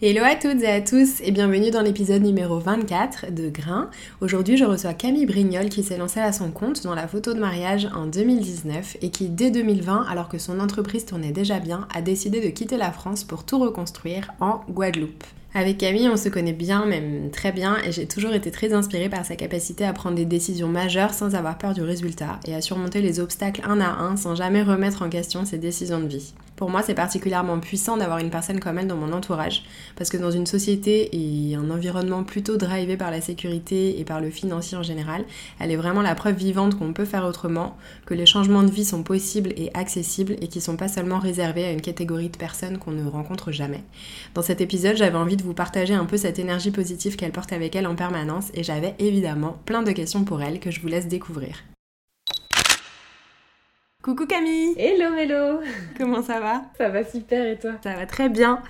Hello à toutes et à tous et bienvenue dans l'épisode numéro 24 de Grain. Aujourd'hui je reçois Camille Brignol qui s'est lancée à son compte dans la photo de mariage en 2019 et qui dès 2020 alors que son entreprise tournait déjà bien a décidé de quitter la France pour tout reconstruire en Guadeloupe. Avec Camille, on se connaît bien, même très bien, et j'ai toujours été très inspirée par sa capacité à prendre des décisions majeures sans avoir peur du résultat et à surmonter les obstacles un à un sans jamais remettre en question ses décisions de vie. Pour moi, c'est particulièrement puissant d'avoir une personne comme elle dans mon entourage, parce que dans une société et un environnement plutôt drivé par la sécurité et par le financier en général, elle est vraiment la preuve vivante qu'on peut faire autrement, que les changements de vie sont possibles et accessibles et qui sont pas seulement réservés à une catégorie de personnes qu'on ne rencontre jamais. Dans cet épisode, j'avais envie de vous partager un peu cette énergie positive qu'elle porte avec elle en permanence et j'avais évidemment plein de questions pour elle que je vous laisse découvrir. Coucou Camille. Hello Mélo Comment ça va? Ça va super et toi? Ça va très bien.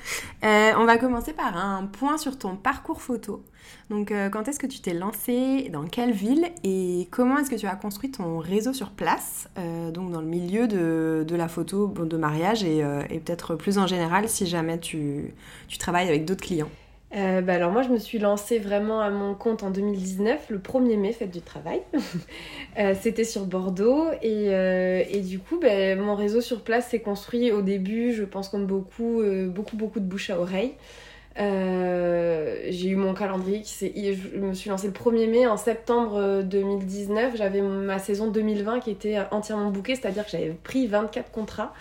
Euh, on va commencer par un point sur ton parcours photo. Donc euh, quand est-ce que tu t'es lancée Dans quelle ville? Et comment est-ce que tu as construit ton réseau sur place? Euh, Donc dans le milieu de, de la photo de mariage et, et peut-être plus en général si jamais tu, tu travailles avec d'autres clients. Euh, bah alors moi je me suis lancée vraiment à mon compte en 2019, le 1er mai, fête du travail. Euh, C'était sur Bordeaux et, euh, du coup bah, mon réseau sur place s'est construit au début, je pense comme beaucoup, beaucoup beaucoup de bouche à oreille. J'ai eu mon calendrier qui s'est... Je me suis lancée le 1er mai. En septembre 2019, j'avais ma saison 2020 qui était entièrement bookée, c'est-à-dire que j'avais pris 24 contrats.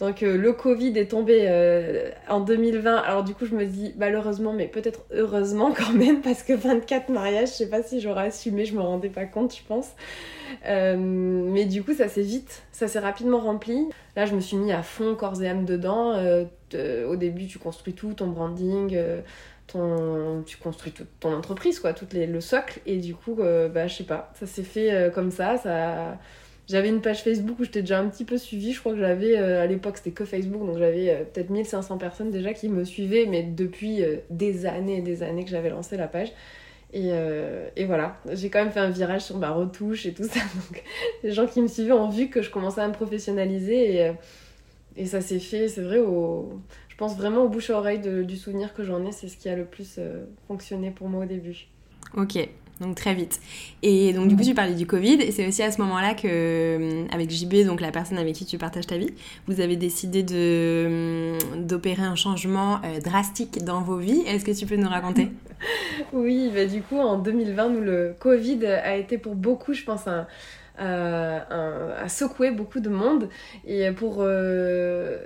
Donc euh, le Covid est tombé euh, en 2020. Alors du coup, je me dis malheureusement, mais peut-être heureusement quand même, parce que 24 mariages, je sais pas si j'aurais assumé, je me rendais pas compte, je pense. Euh, mais du coup, ça s'est vite, ça s'est rapidement rempli. Là, je me suis mis à fond, corps et âme dedans. De- au début, tu construis tout, ton branding. ton, tu construis toute ton entreprise, quoi, tout les, le socle. Et du coup, bah, je sais pas, ça s'est fait comme ça. ça j'avais une page Facebook où j'étais déjà un petit peu suivie. Je crois que j'avais, euh, à l'époque, c'était que Facebook, donc j'avais euh, peut-être 1500 personnes déjà qui me suivaient, mais depuis euh, des années et des années que j'avais lancé la page. Et, voilà, j'ai quand même fait un virage sur ma retouche et tout ça. Donc les gens qui me suivaient ont vu que je commençais à me professionnaliser et, ça s'est fait, c'est vrai, je pense vraiment au bouche à oreille du souvenir que j'en ai. C'est ce qui a le plus fonctionné pour moi au début. Ok, donc très vite. Et donc du coup tu parlais du Covid et c'est aussi à ce moment-là que euh, avec JB, donc la personne avec qui tu partages ta vie, vous avez décidé de hum, d'opérer un changement euh, drastique dans vos vies. Est-ce que tu peux nous raconter? Oui, bah du coup, en 2020, nous, le Covid a été pour beaucoup, je pense, un, euh, un- a secoué beaucoup de monde. Et pour euh,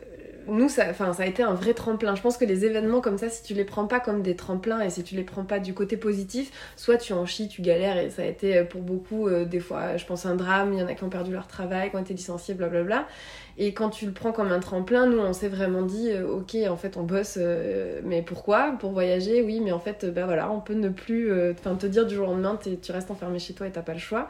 nous, ça, ça a été un vrai tremplin. Je pense que les événements comme ça, si tu les prends pas comme des tremplins et si tu les prends pas du côté positif, soit tu en chies, tu galères. Et ça a été euh, pour beaucoup, euh, des fois, je pense, un drame. Il y en a qui ont perdu leur travail, qui ont été licenciés, blablabla. Et quand tu le prends comme un tremplin, nous, on s'est vraiment dit, euh, ok, en fait, on bosse, euh, mais pourquoi? Pour voyager, oui, mais en fait, euh, ben voilà, on peut ne plus, euh, enfin, te dire du jour au lendemain, tu restes enfermé chez toi et t'as pas le choix.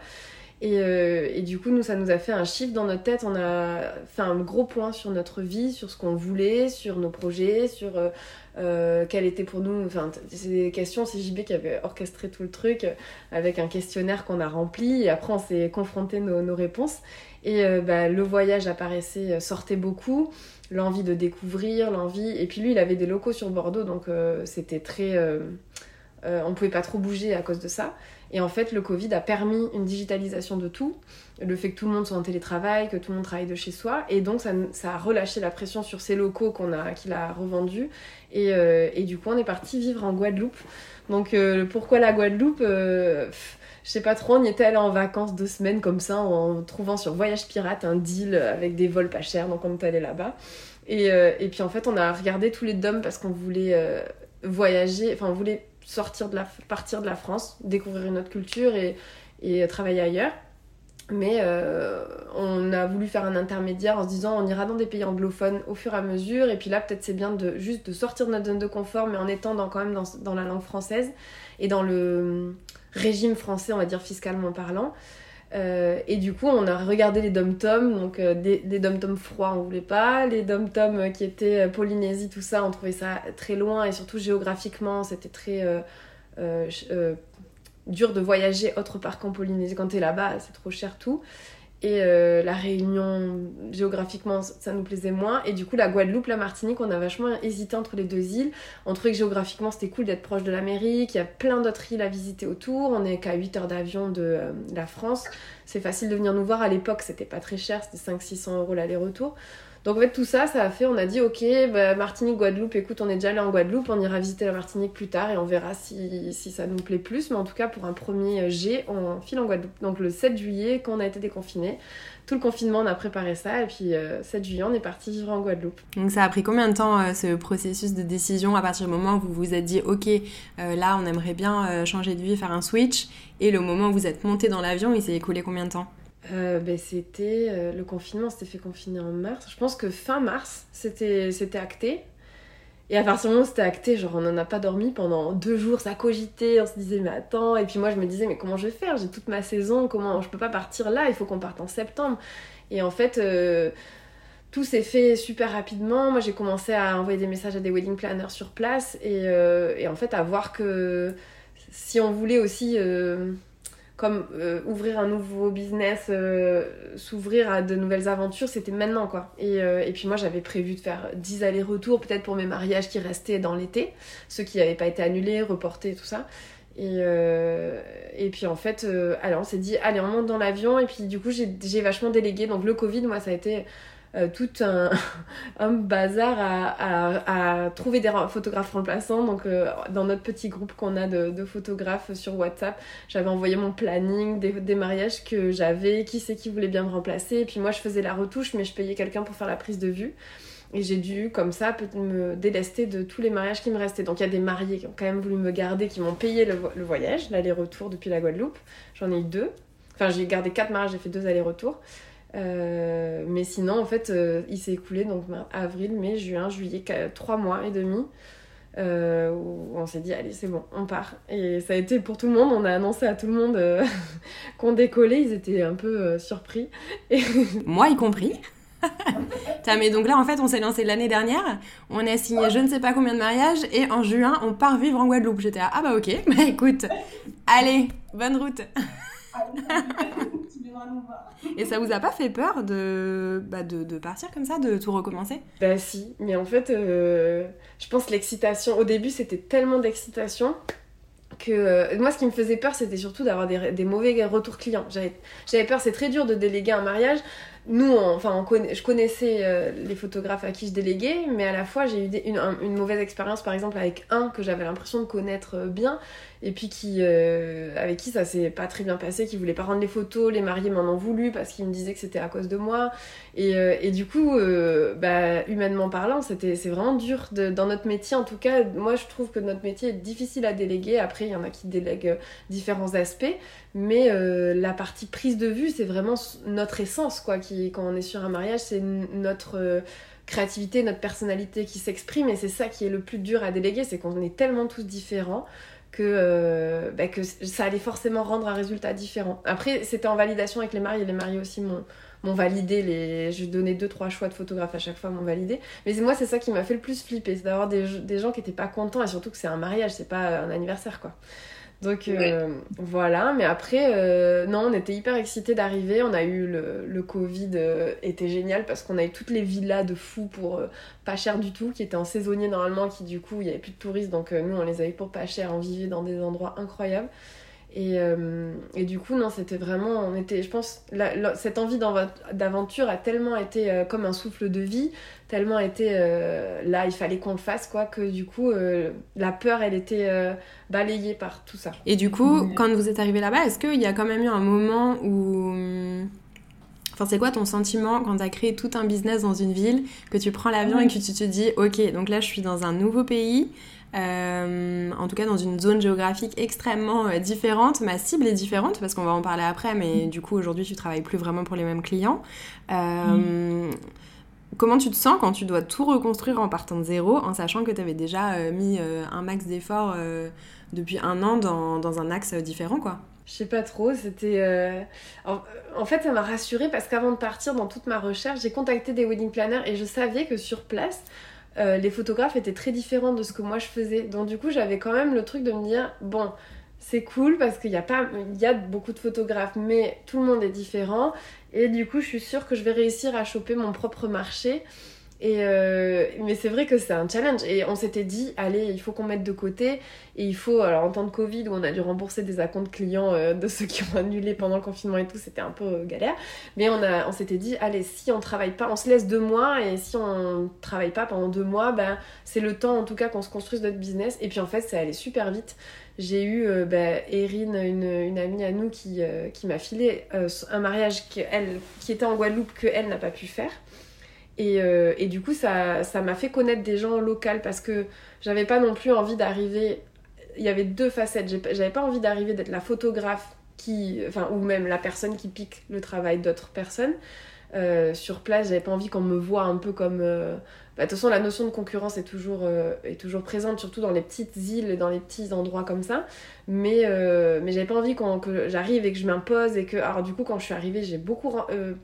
Et, euh, et du coup, nous, ça nous a fait un chiffre dans notre tête. On a fait un gros point sur notre vie, sur ce qu'on voulait, sur nos projets, sur euh, euh, quel était pour nous. Enfin, c'est des questions. C'est JB qui avait orchestré tout le truc euh, avec un questionnaire qu'on a rempli. Et après, on s'est confronté nos, nos réponses. Et bah, le voyage apparaissait, sortait beaucoup. L'envie de découvrir, l'envie. Et puis lui, il avait des locaux sur Bordeaux, donc c'était très. on pouvait pas trop bouger à cause de ça. Et en fait, le Covid a permis une digitalisation de tout, le fait que tout le monde soit en télétravail, que tout le monde travaille de chez soi, et donc ça, a relâché la pression sur ces locaux qu'on a, qu'il a revendus. Et, euh, du coup, on est parti vivre en Guadeloupe. Donc, euh, pourquoi la Guadeloupe Euh, pff, Je sais pas trop, on y était allé en vacances deux semaines comme ça, en trouvant sur Voyage Pirate un deal avec des vols pas chers, donc on est allé là-bas. Et, euh, et puis en fait, on a regardé tous les DOM parce qu'on voulait voyager, enfin, on voulait sortir de la, partir de la France, découvrir une autre culture et, et travailler ailleurs. Mais euh, on a voulu faire un intermédiaire en se disant on ira dans des pays anglophones au fur et à mesure. Et puis là, peut-être c'est bien de juste de sortir de notre zone de confort, mais en étant dans, quand même dans, dans, la langue française et dans le régime français, on va dire fiscalement parlant. Euh, et du coup, on a regardé les dom-toms, donc euh, des, des dom-toms froids, on voulait pas. Les dom-toms qui étaient Polynésie, tout ça, on trouvait ça très loin et surtout géographiquement, c'était très dur de voyager autre part qu'en Polynésie. Quand t'es là-bas, c'est trop cher tout. Et euh, la Réunion, géographiquement, ça nous plaisait moins. Et du coup, la Guadeloupe, la Martinique, on a vachement hésité entre les deux îles. On trouvait que géographiquement, c'était cool d'être proche de l'Amérique. Il y a plein d'autres îles à visiter autour. On est qu'à 8 heures d'avion de euh, la France. C'est facile de venir nous voir. À l'époque, c'était pas très cher, c'était 500-600 euros l'aller-retour. Donc en fait tout ça, ça a fait, on a dit ok, bah, Martinique, Guadeloupe, écoute, on est déjà allé en Guadeloupe, on ira visiter la Martinique plus tard et on verra si, si ça nous plaît plus. Mais en tout cas pour un premier G, on file en Guadeloupe. Donc le 7 juillet, quand on a été déconfiné, tout le confinement, on a préparé ça et puis 7 euh, juillet, on est parti vivre en Guadeloupe. Donc ça a pris combien de temps euh, ce processus de décision à partir du moment où vous vous êtes dit ok, euh, là on aimerait bien changer de vie, faire un switch et le moment où vous êtes monté dans l'avion, il s'est écoulé combien de temps? Euh, ben, c'était euh, le confinement s'était fait confiner en mars. Je pense que fin mars, c'était c'était acté. Et à partir du moment où c'était acté, genre on n'en a pas dormi pendant deux jours, ça cogitait, on se disait mais attends, et puis moi je me disais mais comment je vais faire? J'ai toute ma saison, comment je peux pas partir là, il faut qu'on parte en septembre. Et en fait, euh, tout s'est fait super rapidement. Moi j'ai commencé à envoyer des messages à des wedding planners sur place et, et en fait à voir que si on voulait aussi comme euh, ouvrir un nouveau business, euh, s'ouvrir à de nouvelles aventures, c'était maintenant quoi. Et, euh, et puis moi j'avais prévu de faire 10 allers-retours peut-être pour mes mariages qui restaient dans l'été, ceux qui n'avaient pas été annulés, reportés, tout ça. Et, et puis en fait, alors on s'est dit, allez on monte dans l'avion et puis du coup j'ai vachement délégué. Donc le Covid, moi ça a été euh, tout un, bazar à, trouver des photographes remplaçants. Donc, euh, dans notre petit groupe qu'on a de, photographes sur WhatsApp, j'avais envoyé mon planning des, des mariages que j'avais, qui c'est qui voulait bien me remplacer. Et puis, moi, je faisais la retouche, mais je payais quelqu'un pour faire la prise de vue. Et j'ai dû, comme ça, me délester de tous les mariages qui me restaient. Donc il y a des mariés qui ont quand même voulu me garder, qui m'ont payé le, le voyage, l'aller-retour depuis la Guadeloupe. J'en ai eu deux. Enfin, j'ai gardé quatre mariages, j'ai fait deux allers-retours. Euh, mais sinon, en fait, euh, il s'est écoulé donc avril, mai, juin, juillet, trois mois et demi. Euh, où on s'est dit allez c'est bon on part. Et ça a été pour tout le monde. On a annoncé à tout le monde qu'on décollait. Ils étaient un peu surpris. Moi y compris. Mais donc là en fait on s'est lancé l'année dernière. On a signé je ne sais pas combien de mariages. Et en juin on part vivre en Guadeloupe. J'étais là ah bah ok. Bah écoute allez bonne route Et ça vous a pas fait peur de, bah de, de, partir comme ça, de tout recommencer? Bah si, mais en fait, euh, je pense l'excitation, au début c'était tellement d'excitation que euh, moi ce qui me faisait peur c'était surtout d'avoir des, des, mauvais retours clients. J'avais peur, c'est très dur de déléguer un mariage. Nous, enfin, je connaissais euh, les photographes à qui je déléguais, mais à la fois j'ai eu une, une, mauvaise expérience, par exemple, avec un que j'avais l'impression de connaître euh, bien, et puis qui, euh, avec qui ça s'est pas très bien passé, qui voulait pas rendre les photos, les mariés m'en ont voulu parce qu'ils me disaient que c'était à cause de moi, et, et du coup, bah, humainement parlant, c'était, c'est vraiment dur dans notre métier. En tout cas, moi, je trouve que notre métier est difficile à déléguer. Après, il y en a qui délèguent différents aspects, mais la partie prise de vue, c'est vraiment notre essence, quoi, quand on est sur un mariage, c'est notre euh, créativité, notre personnalité qui s'exprime et c'est ça qui est le plus dur à déléguer, c'est qu'on est tellement tous différents que, euh, bah, que ça allait forcément rendre un résultat différent. Après, c'était en validation avec les mariés, les mariés aussi m'ont validé, les... je donnais deux trois choix de photographes à chaque fois, m'ont validé. Mais moi, c'est ça qui m'a fait le plus flipper, c'est d'avoir des, des gens qui étaient pas contents et surtout que c'est un mariage, c'est pas un anniversaire quoi. Donc euh, voilà, mais après, euh, non, on était hyper excités d'arriver. On a eu le, le Covid, euh, était génial parce qu'on a eu toutes les villas de fous pour pas cher du tout, qui étaient en saisonnier normalement, qui du coup, il y avait plus de touristes, donc nous, on les avait pour pas cher, on vivait dans des endroits incroyables. Et, et, du coup, non, c'était vraiment, on était, je pense, cette envie d'aventure a tellement été comme un souffle de vie, tellement été euh, là, il fallait qu'on le fasse, quoi, que du coup, euh, la peur, elle était euh, balayée par tout ça. Et du coup, quand vous êtes arrivé là-bas, est-ce qu'il y a quand même eu un moment où. Enfin, c'est quoi ton sentiment quand tu as créé tout un business dans une ville, que tu prends l'avion et que tu te dis, ok, donc là, je suis dans un nouveau pays, en tout cas dans une zone géographique extrêmement différente. Ma cible est différente parce qu'on va en parler après, mais du coup aujourd'hui tu travailles plus vraiment pour les mêmes clients. Comment tu te sens quand tu dois tout reconstruire en partant de zéro, en sachant que tu avais déjà mis un max d'efforts depuis un an dans, dans un axe différent, quoi? Je sais pas trop, c'était. Euh, en, fait, ça m'a rassurée parce qu'avant de partir dans toute ma recherche, j'ai contacté des wedding planners et je savais que sur place, euh, les photographes étaient très différents de ce que moi je faisais. Donc, du coup, j'avais quand même le truc de me dire bon, c'est cool parce qu'il y, a pas, y a beaucoup de photographes, mais tout le monde est différent. Et du coup, je suis sûre que je vais réussir à choper mon propre marché. Euh, mais c'est vrai que c'est un challenge. Et on s'était dit, allez, il faut qu'on mette de côté. Et il faut, alors en temps de Covid, où on a dû rembourser des acomptes clients euh, de ceux qui ont annulé pendant le confinement et tout, c'était un peu euh, galère. Mais on, a, on s'était dit, allez, si on travaille pas, on se laisse deux mois. Et si on travaille pas pendant deux mois, ben, c'est le temps en tout cas qu'on se construise notre business. Et puis en fait, ça allait super vite. J'ai eu ben, Erin, une, amie à nous, qui, qui m'a filé un mariage qui, elle, qui était en Guadeloupe que elle n'a pas pu faire. Et, euh, et, du coup, ça, ça m'a fait connaître des gens locaux parce que j'avais pas non plus envie d'arriver. Il y avait deux facettes. J'avais pas envie d'arriver d'être la photographe qui. Enfin, ou même la personne qui pique le travail d'autres personnes. Euh, sur place, j'avais pas envie qu'on me voit un peu comme. Euh, bah, de toute façon, la notion de concurrence est toujours, euh, présente, surtout dans les petites îles dans les petits endroits comme ça. Mais, euh, mais j'avais pas envie quand, que j'arrive et que je m'impose. Et que, alors, du coup, quand je suis arrivée, j'ai beaucoup euh,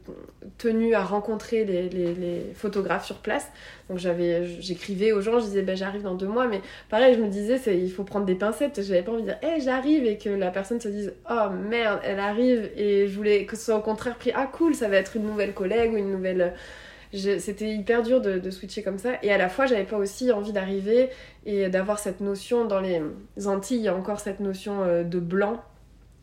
tenu à rencontrer les, photographes sur place. Donc, j'écrivais aux gens, je disais, ben, j'arrive dans deux mois. Mais pareil, je me disais, il faut prendre des pincettes. J'avais pas envie de dire, hé, j'arrive. Et que la personne se dise, oh merde, elle arrive. Et je voulais que ce soit au contraire pris, ah cool, ça va être une nouvelle collègue ou une nouvelle c'était hyper dur de, switcher comme ça. Et à la fois, j'avais pas aussi envie d'arriver et d'avoir cette notion dans les Antilles, il y a encore cette notion euh, de blanc.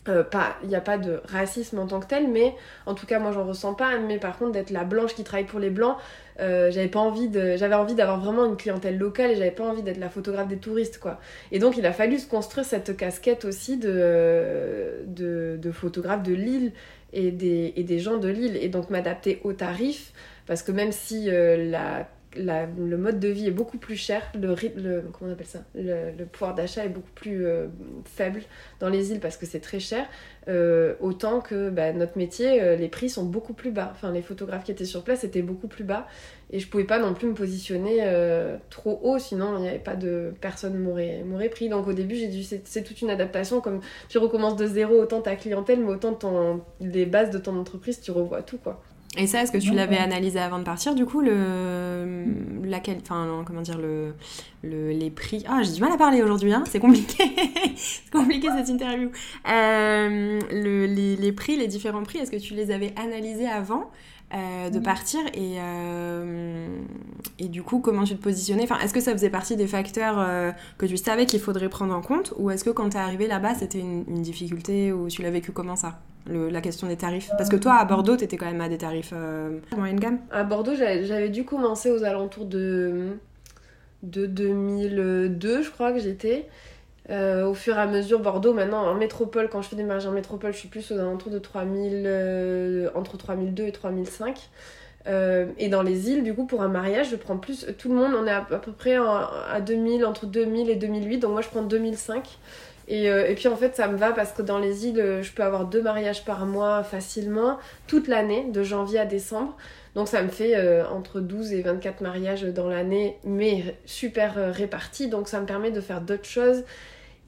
Euh, il n'y a pas de racisme en tant que tel, mais en tout cas moi j'en ressens pas. Mais par contre d'être la blanche qui travaille pour les blancs, euh, j'avais pas envie de, j'avais envie d'avoir vraiment une clientèle locale et j'avais pas envie d'être la photographe des touristes quoi. Et donc il a fallu se construire cette casquette aussi de, de, photographe de l'île et des, et des gens de l'île et donc m'adapter aux tarifs parce que même si euh, la, le mode de vie est beaucoup plus cher, le, comment on appelle ça? Le, pouvoir d'achat est beaucoup plus euh, faible dans les îles parce que c'est très cher, euh, autant que bah, notre métier, les prix sont beaucoup plus bas. Enfin, les photographes qui étaient sur place étaient beaucoup plus bas et je pouvais pas non plus me positionner trop haut, sinon il n'y avait pas de personne m'aurait pris. Donc au début, j'ai dû c'est toute une adaptation comme tu recommences de zéro autant ta clientèle, mais autant ton, les bases de ton entreprise, tu revois tout quoi. Et ça, est-ce que tu l'avais analysé avant de partir, du coup, le, laquelle, enfin, comment dire, le, le, les prix? Ah, j'ai du mal à parler aujourd'hui, hein, c'est compliqué, c'est compliqué cette interview. Euh, le, les, les, prix, les différents prix, est-ce que tu les avais analysés avant? Euh, de partir et, euh, et du coup comment tu te positionnais? Enfin, Est-ce que ça faisait partie des facteurs euh, que tu savais qu'il faudrait prendre en compte ou est-ce que quand tu es arrivé là-bas c'était une, une, difficulté ou tu l'as vécu comment ça? Le, La question des tarifs? Parce que toi à Bordeaux tu étais quand même à des tarifs moyenne gamme. À Bordeaux j'avais dû commencer aux alentours de, de 2002 je crois que j'étais euh, au fur et à mesure, Bordeaux, maintenant, en métropole, quand je fais des mariages en métropole, je suis plus aux alentours de 3000, euh, entre 3002 et 3005. Euh, et dans les îles, du coup, pour un mariage, je prends plus. Tout le monde, on est à, peu près à 2000, entre 2000 et 2008, donc moi je prends 2005. Et, et, puis en fait, ça me va parce que dans les îles, je peux avoir deux mariages par mois facilement, toute l'année, de janvier à décembre. Donc ça me fait entre 12 et 24 mariages dans l'année, mais super répartis. Donc ça me permet de faire d'autres choses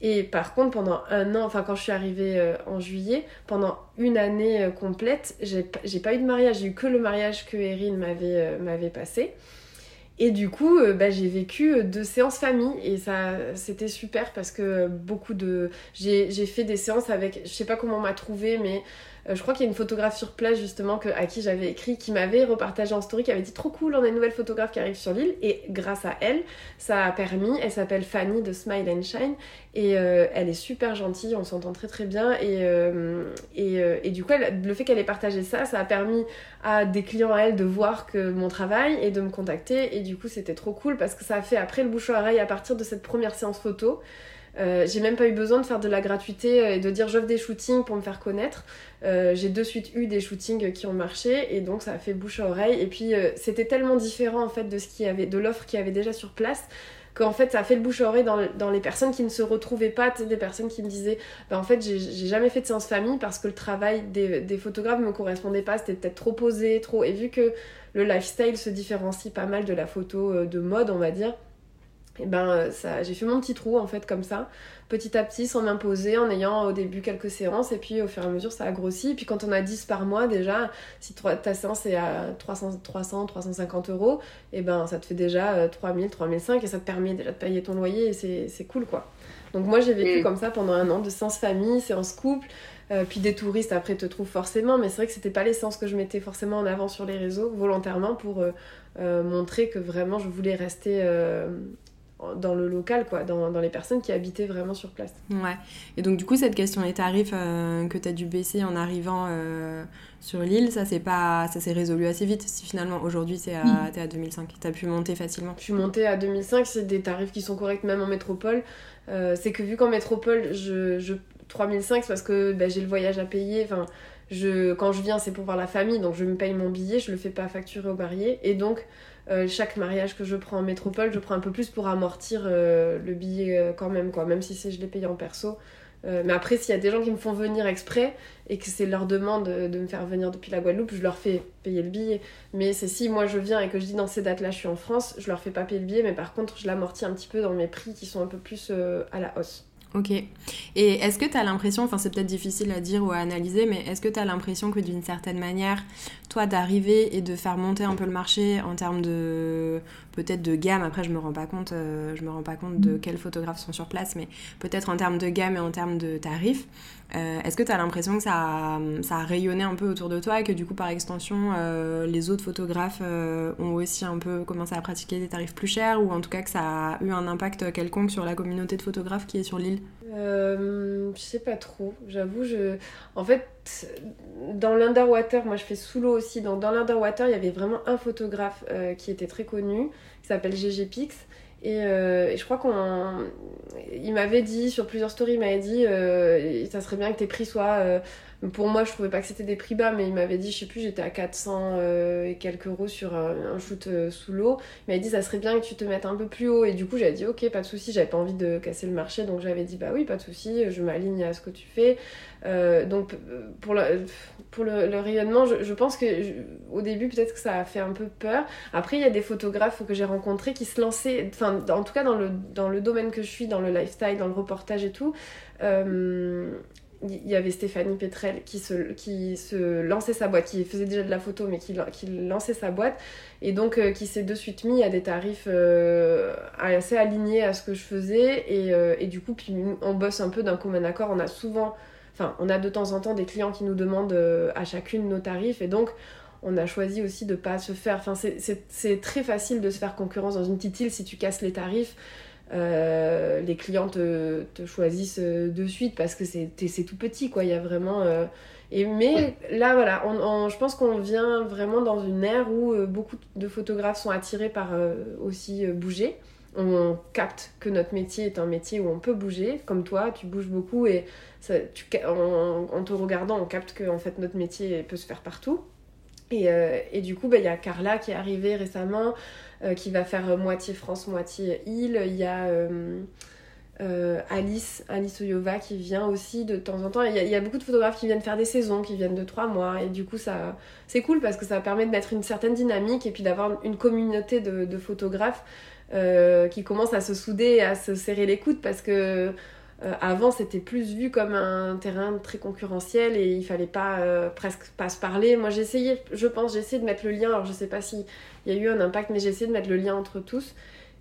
et par contre, pendant un an, enfin quand je suis arrivée euh, en juillet, pendant une année euh, complète, j'ai pas eu de mariage, j'ai eu que le mariage que Erin m'avait euh, passé. Et du coup, bah, j'ai vécu deux séances famille et ça, c'était super parce que beaucoup de, j'ai fait des séances avec, je sais pas comment on m'a trouvé, mais euh, je crois qu'il y a une photographe sur place justement à qui j'avais écrit, qui m'avait repartagé en story, qui avait dit trop cool, on a une nouvelle photographe qui arrive sur l'île. Et grâce à elle, ça a permis, elle s'appelle Fanny de Smile and Shine. Et euh, elle est super gentille, on s'entend très très bien. Et, euh, et, du coup, le fait qu'elle ait partagé ça, ça a permis à des clients à elle de voir que mon travail et de me contacter. Et du coup, c'était trop cool parce que ça a fait après le bouche à oreille à partir de cette première séance photo. J'ai même pas eu besoin de faire de la gratuité et de dire j'offre des shootings pour me faire connaître. Euh, j'ai de suite eu des shootings qui ont marché et donc ça a fait bouche à oreille. Et puis c'était tellement différent en fait de ce qui avait, de l'offre qui avait déjà sur place qu'en fait ça a fait le bouche à oreille dans, dans les personnes qui ne se retrouvaient pas, des personnes qui me disaient bah, en fait j'ai jamais fait de séance famille parce que le travail des, des photographes me correspondait pas, c'était peut-être trop posé, trop. Et vu que le lifestyle se différencie pas mal de la photo euh, de mode, on va dire, et ben euh, ça j'ai fait mon petit trou en fait comme ça petit à petit sans m'imposer en ayant au début quelques séances et puis au fur et à mesure ça a grossi et puis quand on a 10 par mois déjà si ta séance est à 300 300 350 euros et ben ça te fait déjà 3000 3005 et ça te permet déjà de payer ton loyer et c'est cool quoi donc moi j'ai vécu mm. comme ça pendant un an de séances famille séances couple euh, puis des touristes après te trouvent forcément mais c'est vrai que c'était pas l'essence que je mettais forcément en avant sur les réseaux volontairement pour euh, montrer que vraiment je voulais rester dans le local, quoi, dans, dans, les personnes qui habitaient vraiment sur place. Ouais. Et donc, du coup, cette question des tarifs euh, que tu as dû baisser en arrivant euh, sur l'île, ça s'est pas ça s'est résolu assez vite. Si finalement, aujourd'hui, tu à, es à 2005, tu as pu monter facilement. Je suis montée à 2005, c'est des tarifs qui sont corrects même en métropole. Euh, c'est que vu qu'en métropole, je, je 3005, c'est parce que bah, j'ai le voyage à payer. Enfin, je, quand je viens, c'est pour voir la famille, donc je me paye mon billet, je le fais pas facturer au marié. Et donc, euh, chaque mariage que je prends en métropole, je prends un peu plus pour amortir euh, le billet euh, quand même, quoi, même si c'est je l'ai payé en perso. mais après, s'il y a des gens qui me font venir exprès et que c'est leur demande de me faire venir depuis la Guadeloupe, je leur fais payer le billet. Mais c'est si moi je viens et que je dis dans ces dates-là je suis en France, je leur fais pas payer le billet, mais par contre je l'amortis un petit peu dans mes prix qui sont un peu plus à la hausse. Ok. Et est-ce que tu as l'impression, enfin c'est peut-être difficile à dire ou à analyser, mais est-ce que tu as l'impression que d'une certaine manière, toi d'arriver et de faire monter un peu le marché en termes de peut-être de gamme, après je me rends pas compte, euh, je me rends pas compte de mm. quels photographes sont sur place, mais peut-être en termes de gamme et en termes de tarifs, euh, est-ce que tu as l'impression que ça a, ça a rayonné un peu autour de toi et que du coup par extension euh, les autres photographes ont aussi un peu commencé à pratiquer des tarifs plus chers ou en tout cas que ça a eu un impact quelconque sur la communauté de photographes qui est sur l'île? Je sais pas trop, j'avoue, en fait dans l'underwater, moi je fais sous l'eau aussi, dans l'underwater il y avait vraiment un photographe qui était très connu qui s'appelle GG Pix. Euh, et, je crois qu'on. Il m'avait dit, sur plusieurs stories, il m'avait dit euh, ça serait bien que tes prix soient. Euh, pour moi, je trouvais pas que c'était des prix bas, mais il m'avait dit, je sais plus, j'étais à 400 et quelques euros sur un, shoot sous l'eau. Il m'avait dit ça serait bien que tu te mettes un peu plus haut. Et du coup, j'avais dit ok, pas de souci, j'avais pas envie de casser le marché, donc j'avais dit bah oui, pas de souci, je m'aligne à ce que tu fais. donc pour le, pour le, rayonnement, je, pense que au début, peut-être que ça a fait un peu peur. Après, il y a des photographes que j'ai rencontrés qui se lançaient, enfin, en tout cas dans le, dans le domaine que je suis, dans le lifestyle, dans le reportage et tout. Euh, il y avait Stéphanie Petrel qui se, qui se lançait sa boîte, qui faisait déjà de la photo, mais qui, qui lançait sa boîte, et donc euh, qui s'est de suite mis à des tarifs euh, assez alignés à ce que je faisais, et, et du coup, puis on bosse un peu d'un commun accord. On a souvent Enfin, on a de temps en temps des clients qui nous demandent euh, à chacune nos tarifs et donc on a choisi aussi de pas se faire. Enfin, c'est très facile de se faire concurrence dans une petite île si tu casses les tarifs. Euh, les clients te, choisissent euh, de suite parce que c'est tout petit, quoi. Il y a vraiment. Et, mais là, voilà, je pense qu'on vient vraiment dans une ère où beaucoup de photographes sont attirés par aussi bouger on capte que notre métier est un métier où on peut bouger, comme toi, tu bouges beaucoup et en, te regardant, on capte que en fait, notre métier peut se faire partout. Et, euh, du coup, bah, il y a Carla qui est arrivée récemment, euh, qui va faire moitié France, moitié île. Il y a euh, Alice, Alice Oyova qui vient aussi de temps en temps. Il y, a beaucoup de photographes qui viennent faire des saisons, qui viennent de trois mois. Et du coup, ça, c'est cool parce que ça permet de mettre une certaine dynamique et puis d'avoir une communauté de photographes euh, qui commencent à se souder et à se serrer les coudes parce que euh, avant c'était plus vu comme un terrain très concurrentiel et il fallait pas euh, presque pas se parler. Moi j'ai essayé, je pense, j'ai essayé de mettre le lien. Alors je sais pas s'il y a eu un impact, mais j'ai essayé de mettre le lien entre tous.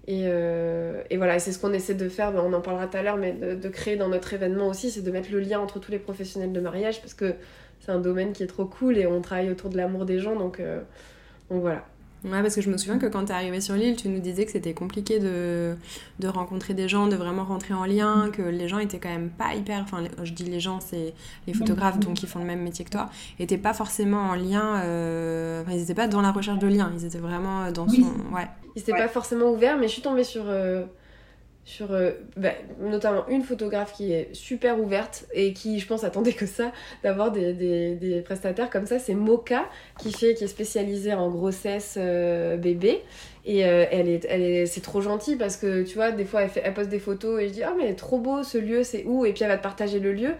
Et, et voilà, c'est ce qu'on essaie de faire, ben, on en parlera tout à l'heure, mais de, de, créer dans notre événement aussi, c'est de mettre le lien entre tous les professionnels de mariage parce que c'est un domaine qui est trop cool et on travaille autour de l'amour des gens, donc, donc voilà. Ouais, parce que je me souviens que quand tu es arrivé sur l'île, tu nous disais que c'était compliqué de, de, rencontrer des gens, de vraiment rentrer en lien, que les gens étaient quand même pas hyper. Enfin, je dis les gens, c'est les photographes, donc qui font le même métier que toi, étaient pas forcément en lien. Euh, enfin, ils étaient pas dans la recherche de lien, ils étaient vraiment dans son. Ouais. Ils étaient pas forcément ouverts, mais je suis tombée sur. Euh, sur euh, bah, notamment une photographe qui est super ouverte et qui, je pense, attendait que ça, d'avoir des, des, des, prestataires comme ça. C'est Moka qui fait, qui est spécialisée en grossesse euh, bébé. Et euh, elle est, elle est, c'est trop gentil parce que tu vois, des fois elle, fait, elle poste des photos et je dis Ah, mais trop beau ce lieu, c'est où? Et puis elle va te partager le lieu.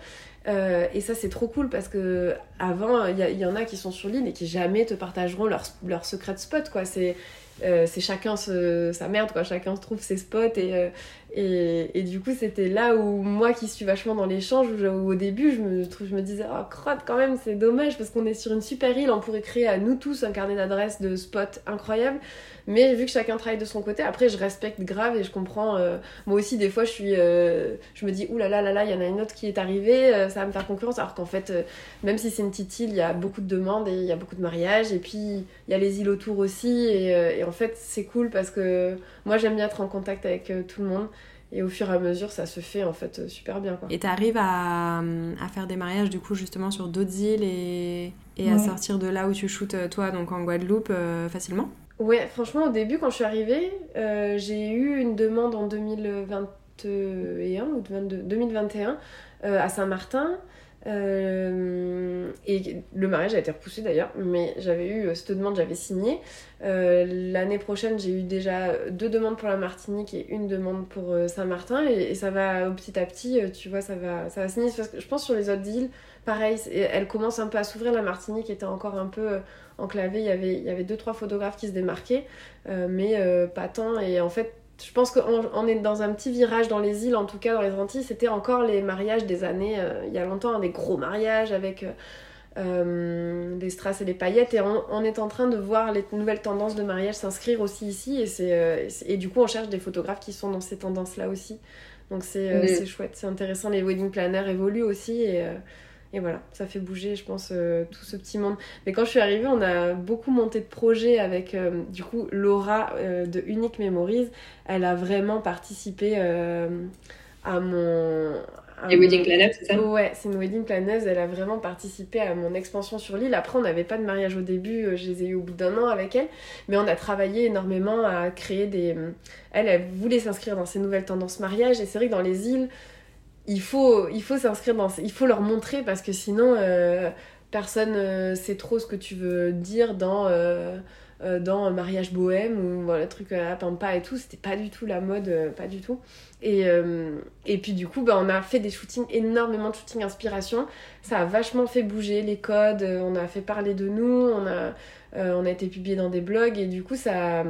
et ça, c'est trop cool parce que avant, il y, y, en a qui sont sur l'île et qui jamais te partageront leur, leur secret de spot, quoi. C'est c'est chacun sa merde, quoi. Chacun se trouve ses spots. Et, euh, et, et, du coup, c'était là où moi qui suis vachement dans l'échange, où, au début, je me, je me disais, oh crotte, quand même, c'est dommage parce qu'on est sur une super île, on pourrait créer à nous tous un carnet d'adresses de spots incroyables. Mais vu que chacun travaille de son côté, après, je respecte grave et je comprends. Euh, moi aussi, des fois, je suis. je me dis, oulala, là là, il y en a une autre qui est arrivée, ça va me faire concurrence. Alors qu'en fait, même si c'est une petite île, il y a beaucoup de demandes et il y a beaucoup de mariages. Et puis, il y a les îles autour aussi. Et en fait, c'est cool parce que moi, j'aime bien être en contact avec tout le monde. Et au fur et à mesure, ça se fait en fait super bien. Quoi. Et tu arrives à, à, faire des mariages du coup justement sur d'autres îles et, et à sortir de là où tu shootes toi, donc en Guadeloupe, facilement? Ouais, franchement, au début, quand je suis arrivée, euh, j'ai eu une demande en 2021 ou 2021 euh, à Saint-Martin. Euh, et le mariage a été repoussé d'ailleurs, mais j'avais eu cette demande, j'avais signé. L'année prochaine, j'ai eu déjà deux demandes pour la Martinique et une demande pour Saint-Martin, et, ça va petit à petit, tu vois, ça va, ça va signer. Parce que je pense sur les autres îles, pareil, elle commence un peu à s'ouvrir. La Martinique était encore un peu enclavé. Il y avait, il y avait deux, trois photographes qui se démarquaient, euh, mais euh, pas tant. Et en fait, je pense qu'on est dans un petit virage dans les îles, en tout cas dans les Antilles. C'était encore les mariages des années, euh, il y a longtemps, hein, des gros mariages avec des strass et des paillettes. Et on, est en train de voir les nouvelles tendances de mariage s'inscrire aussi ici. Et, et du coup, on cherche des photographes qui sont dans ces tendances-là aussi. Donc c'est, c'est chouette, c'est intéressant. Les wedding planners évoluent aussi. Et, et voilà, ça fait bouger, je pense, euh, tout ce petit monde. Mais quand je suis arrivée, on a beaucoup monté de projets avec, euh, du coup, Laura euh, de Unique Memories. Elle a vraiment participé à mon... Et wedding planner, c'est ça? Ouais, c'est une wedding planner. Elle a vraiment participé à mon expansion sur l'île. Après, on n'avait pas de mariage au début. Je les ai eu au bout d'un an avec elle. Mais on a travaillé énormément à créer des... Elle, elle voulait s'inscrire dans ces nouvelles tendances mariage. Et c'est vrai que dans les îles il faut, s'inscrire dans. Il faut leur montrer parce que sinon, euh, personne euh, sait trop ce que tu veux dire dans. Euh, un mariage bohème ou voilà, truc à pampa et tout, c'était pas du tout la mode, pas du tout. Et, et puis du coup, bah, on a fait des shootings, énormément de shootings inspiration. Ça a vachement fait bouger les codes, on a fait parler de nous, on a, on a été publié dans des blogs et du coup, ça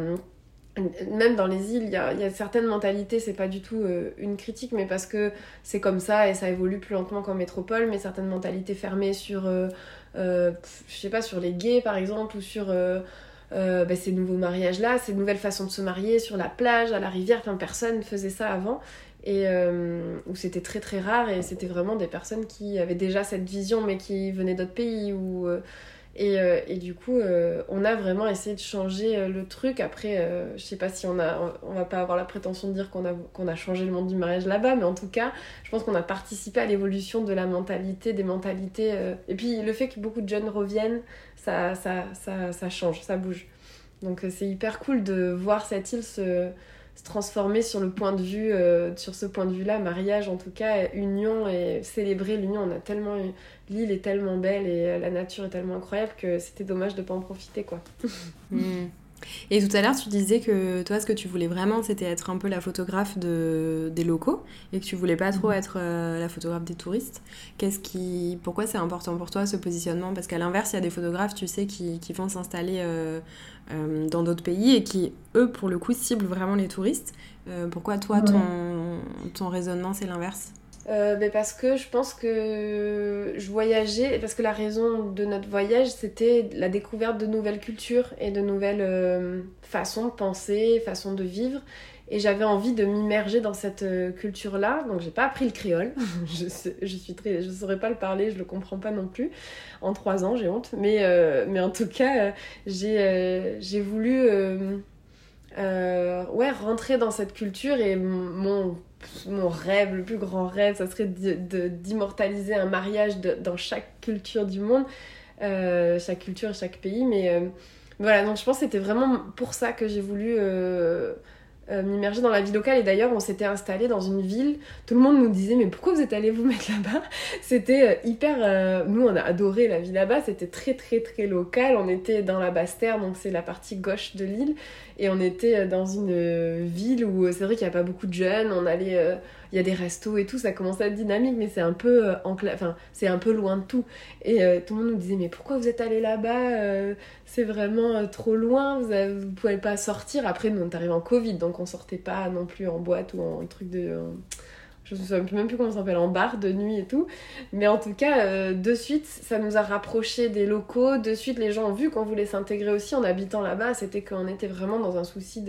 même dans les îles, il y a, certaines mentalités, c'est pas du tout euh, une critique, mais parce que c'est comme ça et ça évolue plus lentement qu'en métropole, mais certaines mentalités fermées sur, euh, euh, je sais pas, sur les gays par exemple, ou sur bah, ces nouveaux mariages-là, ces nouvelles façons de se marier sur la plage, à la rivière, enfin personne faisait ça avant, et où c'était très très rare, et c'était vraiment des personnes qui avaient déjà cette vision, mais qui venaient d'autres pays, ou et, euh, et, du coup, euh, on a vraiment essayé de changer euh, le truc. Après, je sais pas si on a, on va pas avoir la prétention de dire qu'on a, qu'on a changé le monde du mariage là-bas, mais en tout cas, je pense qu'on a participé à l'évolution de la mentalité, des mentalités. et puis, le fait que beaucoup de jeunes reviennent, ça, ça, ça, ça change, ça bouge. Donc, c'est hyper cool de voir cette île se, se transformer sur le point de vue, sur ce point de vue-là, mariage en tout cas, union et célébrer l'union. On a tellement l'île est tellement belle et euh, la nature est tellement incroyable que c'était dommage de pas en profiter quoi. Hmm. Et tout à l'heure, tu disais que toi, ce que tu voulais vraiment, c'était être un peu la photographe de, des locaux et que tu voulais pas trop mhm. être euh, la photographe des touristes. Qu'est-ce qui, pourquoi c'est important pour toi ce positionnement? Parce qu'à l'inverse, il y a des photographes, tu sais, qui, qui vont s'installer euh, dans d'autres pays et qui, eux, pour le coup, ciblent vraiment les touristes. pourquoi toi, ton, ton raisonnement, c'est l'inverse? Euh, ben parce que je pense que je voyageais, parce que la raison de notre voyage, c'était la découverte de nouvelles cultures et de nouvelles euh, façons de penser, façons de vivre. Et j'avais envie de m'immerger dans cette euh, culture-là. Donc j'ai pas appris le créole. je, je suis très, je saurais pas le parler, je le comprends pas non plus. En trois ans, j'ai honte. Mais, mais en tout cas, j'ai j'ai voulu ouais, rentrer dans cette culture et mon mon rêve, le plus grand rêve, ça serait d'immortaliser un mariage dans chaque culture du monde, euh, chaque culture, chaque pays. Mais euh, voilà, donc je pense que c'était vraiment pour ça que j'ai voulu euh, euh, m'immerger dans la vie locale. Et d'ailleurs, on s'était installé dans une ville. Tout le monde nous disait Mais pourquoi vous êtes allés vous mettre là-bas C'était euh, hyper. Euh, nous, on a adoré la vie là-bas. C'était très, très, très local. On était dans la Basse-Terre, donc c'est la partie gauche de l'île. Et on était dans une ville où c'est vrai qu'il n'y a pas beaucoup de jeunes. On allait il y a des restos et tout, ça commence à être dynamique, mais c'est un peu enfin, c'est un peu loin de tout. Et tout le monde nous disait mais pourquoi vous êtes allés là-bas C'est vraiment trop loin, vous, ne pouvez pas sortir. Après, nous on est arrivé en Covid, donc on sortait pas non plus en boîte ou en truc de. Je ne sais même plus comment ça s'appelle, en bar de nuit et tout. Mais en tout cas, euh, de suite, ça nous a rapprochés des locaux. De suite, les gens ont vu qu'on voulait s'intégrer aussi en habitant là-bas. C'était qu'on était vraiment dans un souci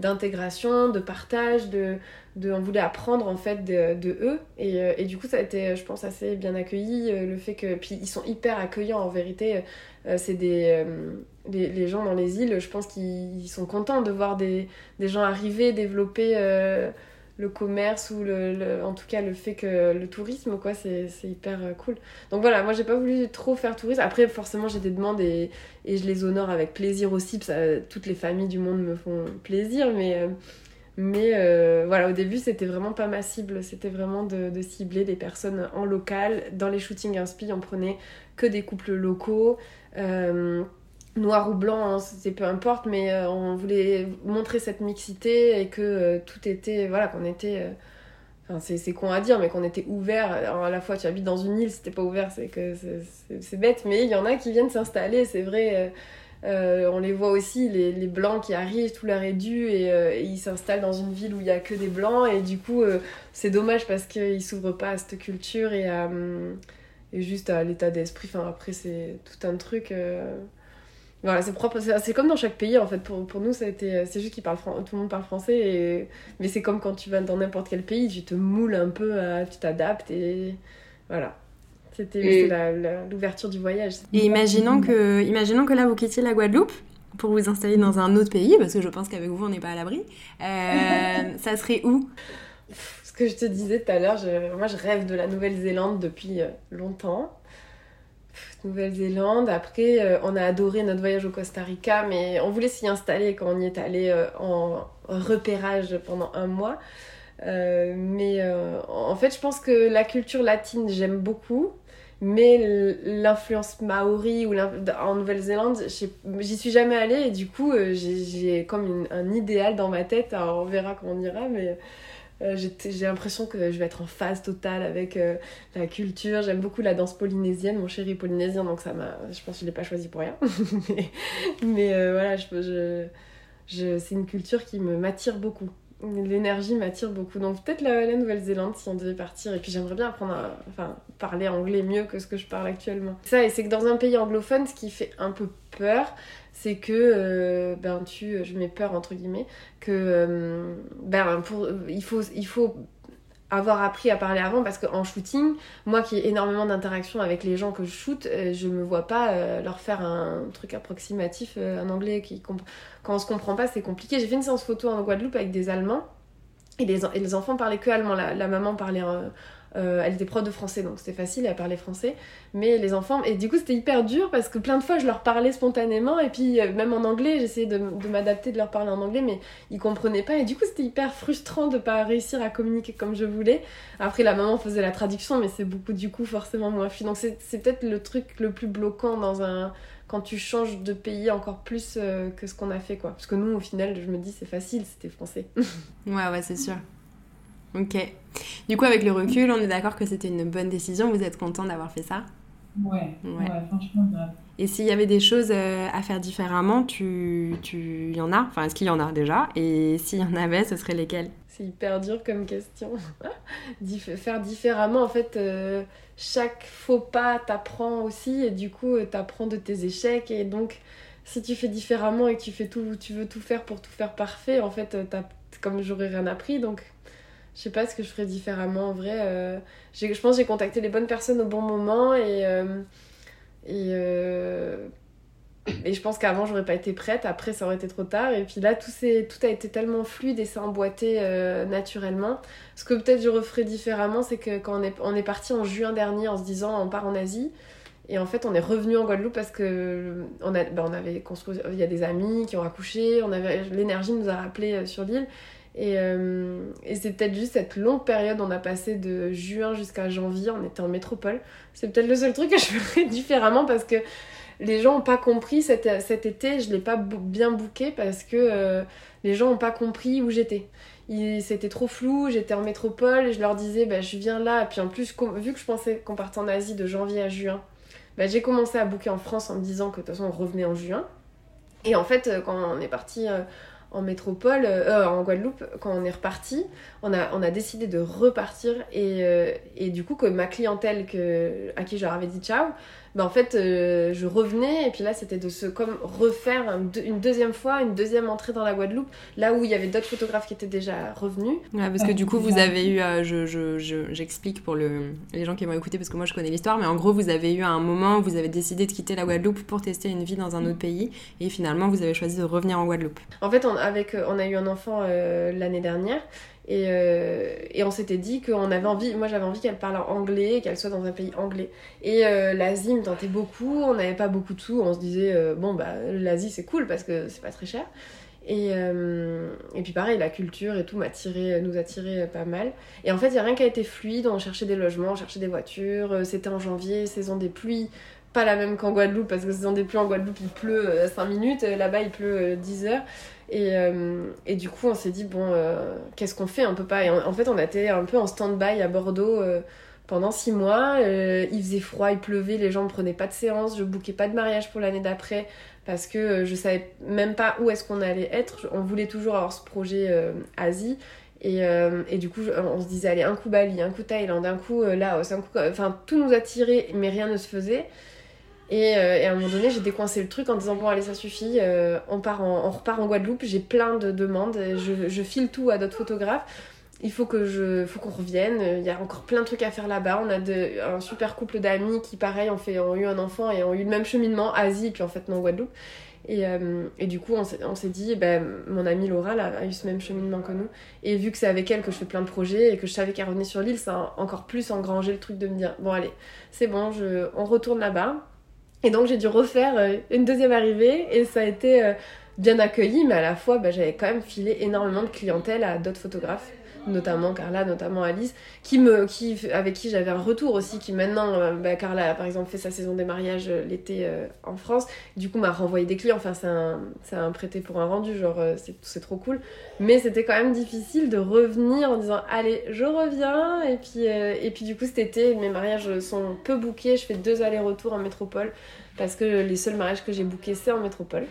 d'intégration, de, partage, de, de, on voulait apprendre en fait de, de eux. Et, euh, et, du coup, ça a été, je pense, assez bien accueilli. Euh, le fait que. Puis ils sont hyper accueillants en vérité. c'est des les, les, gens dans les îles, je pense qu'ils sont contents de voir des, des gens arriver, développer euh, le commerce ou le, en tout cas le fait que le tourisme, quoi, c'est hyper euh, cool. Donc voilà, moi j'ai pas voulu trop faire tourisme. Après, forcément, j'ai des demandes et, et, je les honore avec plaisir aussi. Ça, toutes les familles du monde me font plaisir, mais. Euh, voilà, au début, c'était vraiment pas ma cible. C'était vraiment de, de, cibler des personnes en local. Dans les shootings inspi, on prenait que des couples locaux noir ou blanc, hein, c'est peu importe, mais euh, on voulait montrer cette mixité et que euh, tout était, voilà, qu'on était, euh, enfin c'est con à dire, mais qu'on était ouvert. Alors, à la fois, tu habites dans une île, c'était pas ouvert, c'est que c'est bête, mais il y en a qui viennent s'installer, c'est vrai. on les voit aussi, les, les, blancs qui arrivent, tout leur est dû et, ils s'installent dans une ville où il y a que des blancs et du coup c'est dommage parce qu'ils s'ouvrent pas à cette culture et, à, et juste à l'état d'esprit. Enfin après c'est tout un truc. Voilà, c'est propre, c'est comme dans chaque pays en fait. Pour, pour nous, ça a été, c'est juste qu'ils parlent tout le monde parle français, et... mais c'est comme quand tu vas dans n'importe quel pays, tu te moules un peu, tu t'adaptes et voilà. C'était l'ouverture du voyage. Et imaginons que, imaginons que là vous quittiez la Guadeloupe pour vous installer dans un autre pays, parce que je pense qu'avec vous on n'est pas à l'abri. Euh, ça serait où? Ce que je te disais tout à l'heure, moi je rêve de la Nouvelle-Zélande depuis euh, longtemps. Nouvelle-Zélande. Après, euh, on a adoré notre voyage au Costa Rica, mais on voulait s'y installer quand on y est allé euh, en repérage pendant un mois. Euh, mais en fait, je pense que la culture latine, j'aime beaucoup. Mais l'influence maori ou en Nouvelle-Zélande, j'y suis jamais allée et du coup, j'ai comme un idéal dans ma tête. Alors, on verra quand on ira, mais euh, j'ai l'impression que je vais être en phase totale avec euh, la culture. J'aime beaucoup la danse polynésienne, mon chéri polynésien, donc ça. Je pense que je l'ai pas choisi pour rien. mais, euh, voilà, je, je, c'est une culture qui m'attire beaucoup. L'énergie m'attire beaucoup. Donc peut-être la, la Nouvelle-Zélande si on devait partir. Et puis j'aimerais bien apprendre à enfin, parler anglais mieux que ce que je parle actuellement. Ça, et c'est que dans un pays anglophone, ce qui fait un peu peur, c'est que euh, ben tu je mets peur entre guillemets que euh, ben pour il faut il faut avoir appris à parler avant parce qu'en shooting moi qui ai énormément d'interactions avec les gens que je shoot euh, je me vois pas leur faire un truc approximatif en anglais qui quand on se comprend pas c'est compliqué. J'ai fait une séance photo en Guadeloupe avec des allemands et les, et les enfants parlaient que allemand. La maman parlait euh, elle était prof de français, donc c'était facile, elle parlait français. Mais les enfants, et du coup c'était hyper dur parce que plein de fois je leur parlais spontanément, et puis euh, même en anglais, j'essayais de, m'adapter, de leur parler en anglais, mais ils comprenaient pas. Et du coup c'était hyper frustrant de pas réussir à communiquer comme je voulais. Après la maman faisait la traduction, mais c'est beaucoup du coup forcément moins fluide. Donc c'est peut-être le truc le plus bloquant dans un quand tu changes de pays encore plus euh, que ce qu'on a fait quoi. Parce que nous au final je me dis c'est facile, c'était français. ouais ouais c'est sûr. Ok. Du coup, avec le recul, on est d'accord que c'était une bonne décision. Vous êtes content d'avoir fait ça? Ouais, ouais, franchement, Et s'il y avait des choses euh, à faire différemment, tu, tu y en as? Enfin, est-ce qu'il y en a déjà? Et s'il y en avait, ce serait lesquels? C'est hyper dur comme question. faire différemment, en fait, euh, chaque faux pas t'apprend aussi, et du coup, euh, t'apprends de tes échecs, et donc, si tu fais différemment et que tu fais tout, tu veux tout faire pour tout faire parfait, en fait, comme j'aurais rien appris, donc je sais pas ce que je ferais différemment en vrai. Euh, je pense que j'ai contacté les bonnes personnes au bon moment et. Euh, et, euh, et je pense qu'avant j'aurais pas été prête, après ça aurait été trop tard. Et puis là tout, tout a été tellement fluide et s'est emboîté naturellement. Ce que peut-être je referais différemment, c'est que quand on est, on est parti en juin dernier en se disant on part en Asie. Et en fait, on est revenu en Guadeloupe parce que on, a, ben, on avait. Il y a des amis qui ont accouché, l'énergie nous a rappelé sur l'île. Et, et c'est peut-être juste cette longue période, on a passé de juin jusqu'à janvier, on était en métropole. C'est peut-être le seul truc que je ferais différemment parce que les gens n'ont pas compris cet, cet été, je ne l'ai pas bien booké parce que les gens n'ont pas compris où j'étais c'était trop flou, j'étais en métropole, et je leur disais, bah, je viens là, et puis en plus, vu que je pensais qu'on partait en Asie de janvier à juin, bah, j'ai commencé à booker en France en me disant que de toute façon on revenait en juin. Et en fait, euh, quand on est parti euh, en métropole, euh, en Guadeloupe, quand on est reparti, on a, on a décidé de repartir et, et du coup que ma clientèle que, à qui je leur avais dit ciao, bah, en fait, euh, je revenais et puis là, c'était de se comme refaire une deuxième fois, une deuxième entrée dans la Guadeloupe, là où il y avait d'autres photographes qui étaient déjà revenus. Ouais, parce que du coup, vous avez eu, euh, j'explique je, pour le, les gens qui vont écouter, parce que moi je connais l'histoire, mais en gros, vous avez eu un moment où vous avez décidé de quitter la Guadeloupe pour tester une vie dans un autre pays et finalement, vous avez choisi de revenir en Guadeloupe. En fait, on, avec, euh, on a eu un enfant l'année dernière et, euh, et, on s'était dit qu'on avait envie, moi j'avais envie qu'elle parle anglais, qu'elle soit dans un pays anglais. Et euh, l'Asie me tentait beaucoup, on n'avait pas beaucoup de sous, on se disait, euh, bon bah l'Asie c'est cool parce que c'est pas très cher. Et, et puis pareil, la culture et tout m'a tiré, nous a tiré pas mal. Et en fait, il n'y a rien qui a été fluide, on cherchait des logements, on cherchait des voitures, c'était en janvier, saison des pluies, pas la même qu'en Guadeloupe, parce que saison des pluies en Guadeloupe il pleut 5 minutes, là-bas il pleut 10 heures. Et, euh, et, du coup, on s'est dit, bon, euh, qu'est-ce qu'on fait? On peut pas. Et en, fait, on a été un peu en stand-by à Bordeaux euh, pendant six mois. il faisait froid, il pleuvait, les gens ne prenaient pas de séance. Je bouquais pas de mariage pour l'année d'après parce que je savais même pas où est-ce qu'on allait être. On voulait toujours avoir ce projet Asie. Et, et, du coup, on se disait, allez, un coup Bali, un coup Thaïlande, un coup Laos, un coup. Enfin, tout nous attirait, mais rien ne se faisait. Euh, et, à un moment donné, j'ai décoincé le truc en disant bon allez ça suffit, euh, on part on repart en Guadeloupe, j'ai plein de demandes, je, file tout à d'autres photographes. Il faut que je, faut qu'on revienne. Il y a encore plein de trucs à faire là-bas. On a de, un super couple d'amis qui, pareil, ont, fait, ont eu un enfant et ont eu le même cheminement, Asie, puis en fait non Guadeloupe. Et, euh, et, du coup, on s'est dit, ben, mon amie Laura a eu ce même cheminement que nous. Et vu que c'est avec elle que je fais plein de projets et que je savais qu'elle revenait sur l'île, ça a encore plus engrangé le truc de me dire, bon allez, c'est bon, je, on retourne là-bas. Et donc j'ai dû refaire euh, une deuxième arrivée. Et ça a été euh, bien accueilli, mais à la fois bah, j'avais quand même filé énormément de clientèle à d'autres photographes notamment Carla, notamment Alice, qui me, qui, avec qui j'avais un retour aussi, qui maintenant, euh, bah, Carla par exemple fait sa saison des mariages euh, l'été euh, en France, du coup m'a renvoyé des clients, enfin c'est un, un, prêté pour un rendu, genre c'est trop cool, mais c'était quand même difficile de revenir en disant allez je reviens, et puis, et puis du coup cet été mes mariages sont peu bookés, je fais deux allers-retours en métropole, parce que les seuls mariages que j'ai bookés c'est en métropole.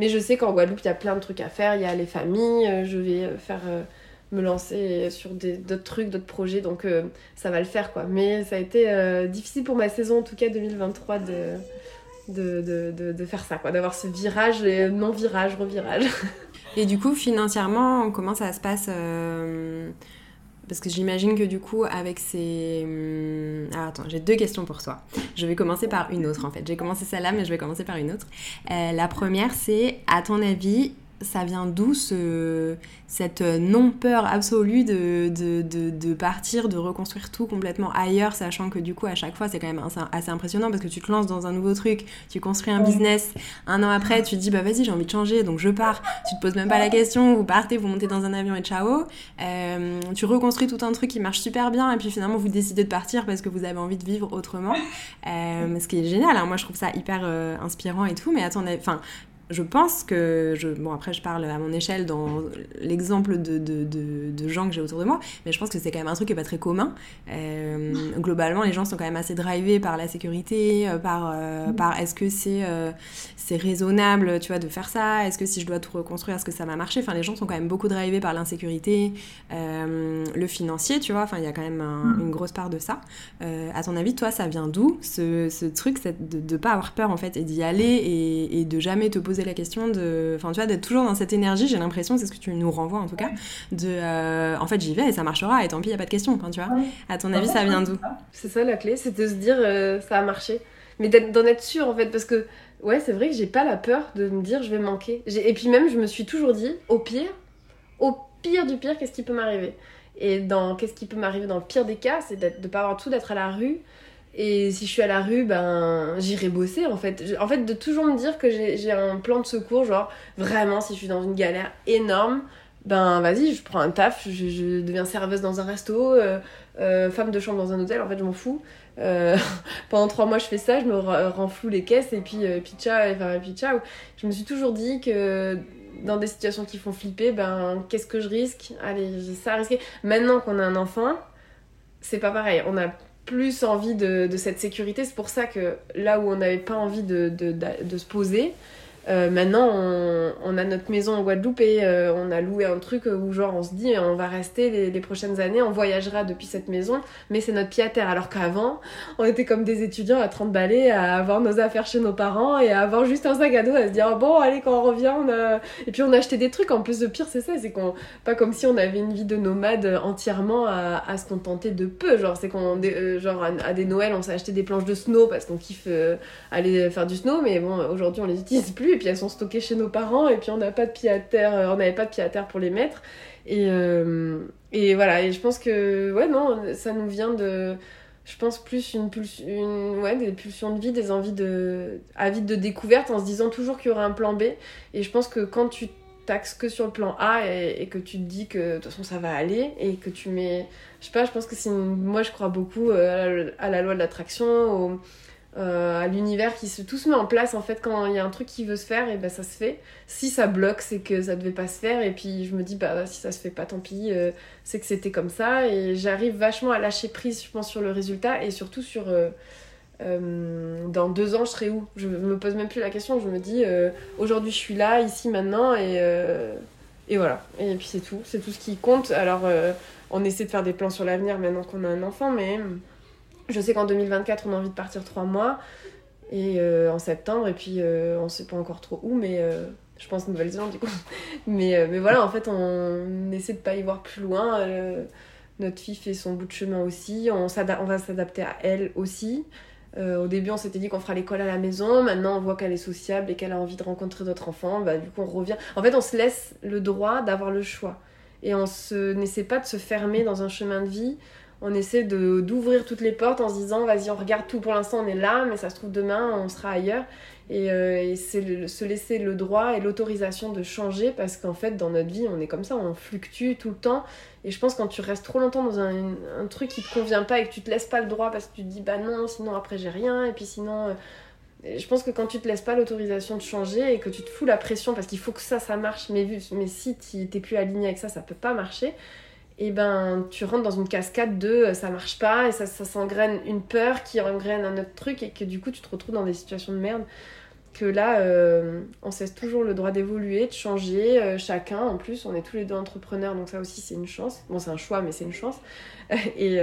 Mais je sais qu'en Guadeloupe, il y a plein de trucs à faire. Il y a les familles, je vais faire me lancer sur d'autres trucs, d'autres projets. Donc euh, ça va le faire quoi. Mais ça a été euh, difficile pour ma saison en tout cas 2023 de, de, de, de, faire ça quoi, d'avoir ce virage, non-virage, revirage. Et du coup financièrement, comment ça se passe euh, Parce que j'imagine que du coup avec ces... Alors attends, j'ai deux questions pour toi. Je vais commencer par une autre en fait. J'ai commencé celle-là mais je vais commencer par une autre. la première c'est, à ton avis, ça vient d'où ce, cette non-peur absolue de, de, de, partir, de reconstruire tout complètement ailleurs, sachant que du coup, à chaque fois, c'est quand même assez impressionnant parce que tu te lances dans un nouveau truc, tu construis un business, un an après, tu te dis, bah vas-y, j'ai envie de changer, donc je pars. Tu te poses même pas la question, vous partez, vous montez dans un avion et ciao. Euh, tu reconstruis tout un truc qui marche super bien et puis finalement, vous décidez de partir parce que vous avez envie de vivre autrement. Euh, ce qui est génial, hein. moi je trouve ça hyper euh, inspirant et tout, mais attendez, enfin, je pense que, je, bon après je parle à mon échelle dans l'exemple de, de, de, gens que j'ai autour de moi, mais je pense que c'est quand même un truc qui n'est pas très commun. Euh, globalement, les gens sont quand même assez drivés par la sécurité, euh, par, euh, mm. par est-ce que c'est c'est raisonnable, tu vois, de faire ça, est-ce que si je dois tout reconstruire, est-ce que ça va marcher? Enfin, les gens sont quand même beaucoup drivés par l'insécurité, le financier, tu vois, enfin, il y a quand même mm. une grosse part de ça. à ton avis, toi, ça vient d'où ce, ce, truc de ne pas avoir peur, en fait, et d'y aller et, et de jamais te poser la question de. Enfin, tu vois, d'être toujours dans cette énergie, j'ai l'impression, c'est ce que tu nous renvoies en tout cas, de. Euh, en fait, j'y vais et ça marchera et tant pis, il n'y a pas de question, tu vois. À ton avis, ça vient d'où? C'est ça la clé, c'est de se dire euh, ça a marché. Mais d'en être sûr en fait, parce que ouais, c'est vrai que j'ai pas la peur de me dire je vais manquer. Et puis même, je me suis toujours dit, au pire, au pire du pire, qu'est-ce qui peut m'arriver? Et dans qu'est-ce qui peut m'arriver dans le pire des cas, c'est de pas avoir tout, d'être à la rue et si je suis à la rue, ben j'irai bosser en fait. En fait, de toujours me dire que j'ai un plan de secours, genre vraiment si je suis dans une galère énorme, ben vas-y, je prends un taf, je, deviens serveuse dans un resto, femme de chambre dans un hôtel, en fait, je m'en fous. pendant trois mois, je fais ça, je me rends flou les caisses et puis, puis, enfin, puis. Je me suis toujours dit que dans des situations qui font flipper, ben qu'est-ce que je risque? Allez, j'ai ça à risquer. Maintenant qu'on a un enfant, c'est pas pareil. On a plus envie de, de cette sécurité. C'est pour ça que là où on n'avait pas envie de, de, de, se poser, euh, maintenant, on, a notre maison en Guadeloupe et euh, on a loué un truc où genre on se dit on va rester les, prochaines années, on voyagera depuis cette maison, mais c'est notre pied à terre. Alors qu'avant, on était comme des étudiants à 30 balais, à avoir nos affaires chez nos parents et à avoir juste un sac à dos, à se dire bon allez quand on revient, on a... et puis on a acheté des trucs. En plus de pire, c'est ça, c'est qu'on pas comme si on avait une vie de nomade entièrement à, à se contenter de peu. Genre c'est qu'on euh, genre à, des Noëls, on s'est acheté des planches de snow parce qu'on kiffe aller faire du snow, mais bon aujourd'hui on les utilise plus et puis elles sont stockées chez nos parents et puis on n'a pas de pied à terre, euh, on n'avait pas de pied à terre pour les mettre. Et, euh, et voilà, et je pense que, ouais, non, ça nous vient de, je pense, plus une, pulsion, ouais, des pulsions de vie, des envies de, avides de découverte en se disant toujours qu'il y aura un plan B. Et je pense que quand tu taxes que sur le plan A et, que tu te dis que de toute façon ça va aller et que tu mets, je sais pas, je pense que c'est, moi je crois beaucoup euh, à la loi de l'attraction, au à l'univers qui se tout se met en place en fait quand il y a un truc qui veut se faire et ben ça se fait. Si ça bloque c'est que ça devait pas se faire et puis je me dis bah si ça se fait pas tant pis euh, c'est que c'était comme ça et j'arrive vachement à lâcher prise je pense sur le résultat et surtout sur euh, dans deux ans je serai où? Je me pose même plus la question je me dis aujourd'hui je suis là ici maintenant et et voilà. Et puis c'est tout. C'est tout ce qui compte. Alors on essaie de faire des plans sur l'avenir maintenant qu'on a un enfant mais je sais qu'en 2024, on a envie de partir trois mois et euh, en septembre, et puis euh, on sait pas encore trop où, mais euh, je pense Nouvelle-Zélande du coup. mais, mais voilà, en fait, on essaie de pas y voir plus loin. notre fille fait son bout de chemin aussi, on, on va s'adapter à elle aussi. au début, on s'était dit qu'on fera l'école à la maison. Maintenant, on voit qu'elle est sociable et qu'elle a envie de rencontrer d'autres enfants. Bah, du coup, on revient. En fait, on se laisse le droit d'avoir le choix. Et on n'essaie pas de se fermer dans un chemin de vie on essaie de d'ouvrir toutes les portes en se disant vas-y on regarde tout pour l'instant on est là mais ça se trouve demain on sera ailleurs. Et, euh, c'est se laisser le droit et l'autorisation de changer parce qu'en fait dans notre vie on est comme ça on fluctue tout le temps. Et je pense quand tu restes trop longtemps dans un, truc qui te convient pas et que tu te laisses pas le droit parce que tu te dis bah non sinon après j'ai rien et puis sinon euh, je pense que quand tu te laisses pas l'autorisation de changer et que tu te fous la pression parce qu'il faut que ça ça marche mais, mais si tu t'es plus aligné avec ça ça peut pas marcher et ben tu rentres dans une cascade de euh, ça marche pas et ça, ça s'engraine une peur qui engraine un autre truc et que du coup tu te retrouves dans des situations de merde. Que là euh, on cesse toujours le droit d'évoluer de changer euh, chacun. En plus on est tous les deux entrepreneurs donc ça aussi c'est une chance. Bon c'est un choix mais c'est une chance. Et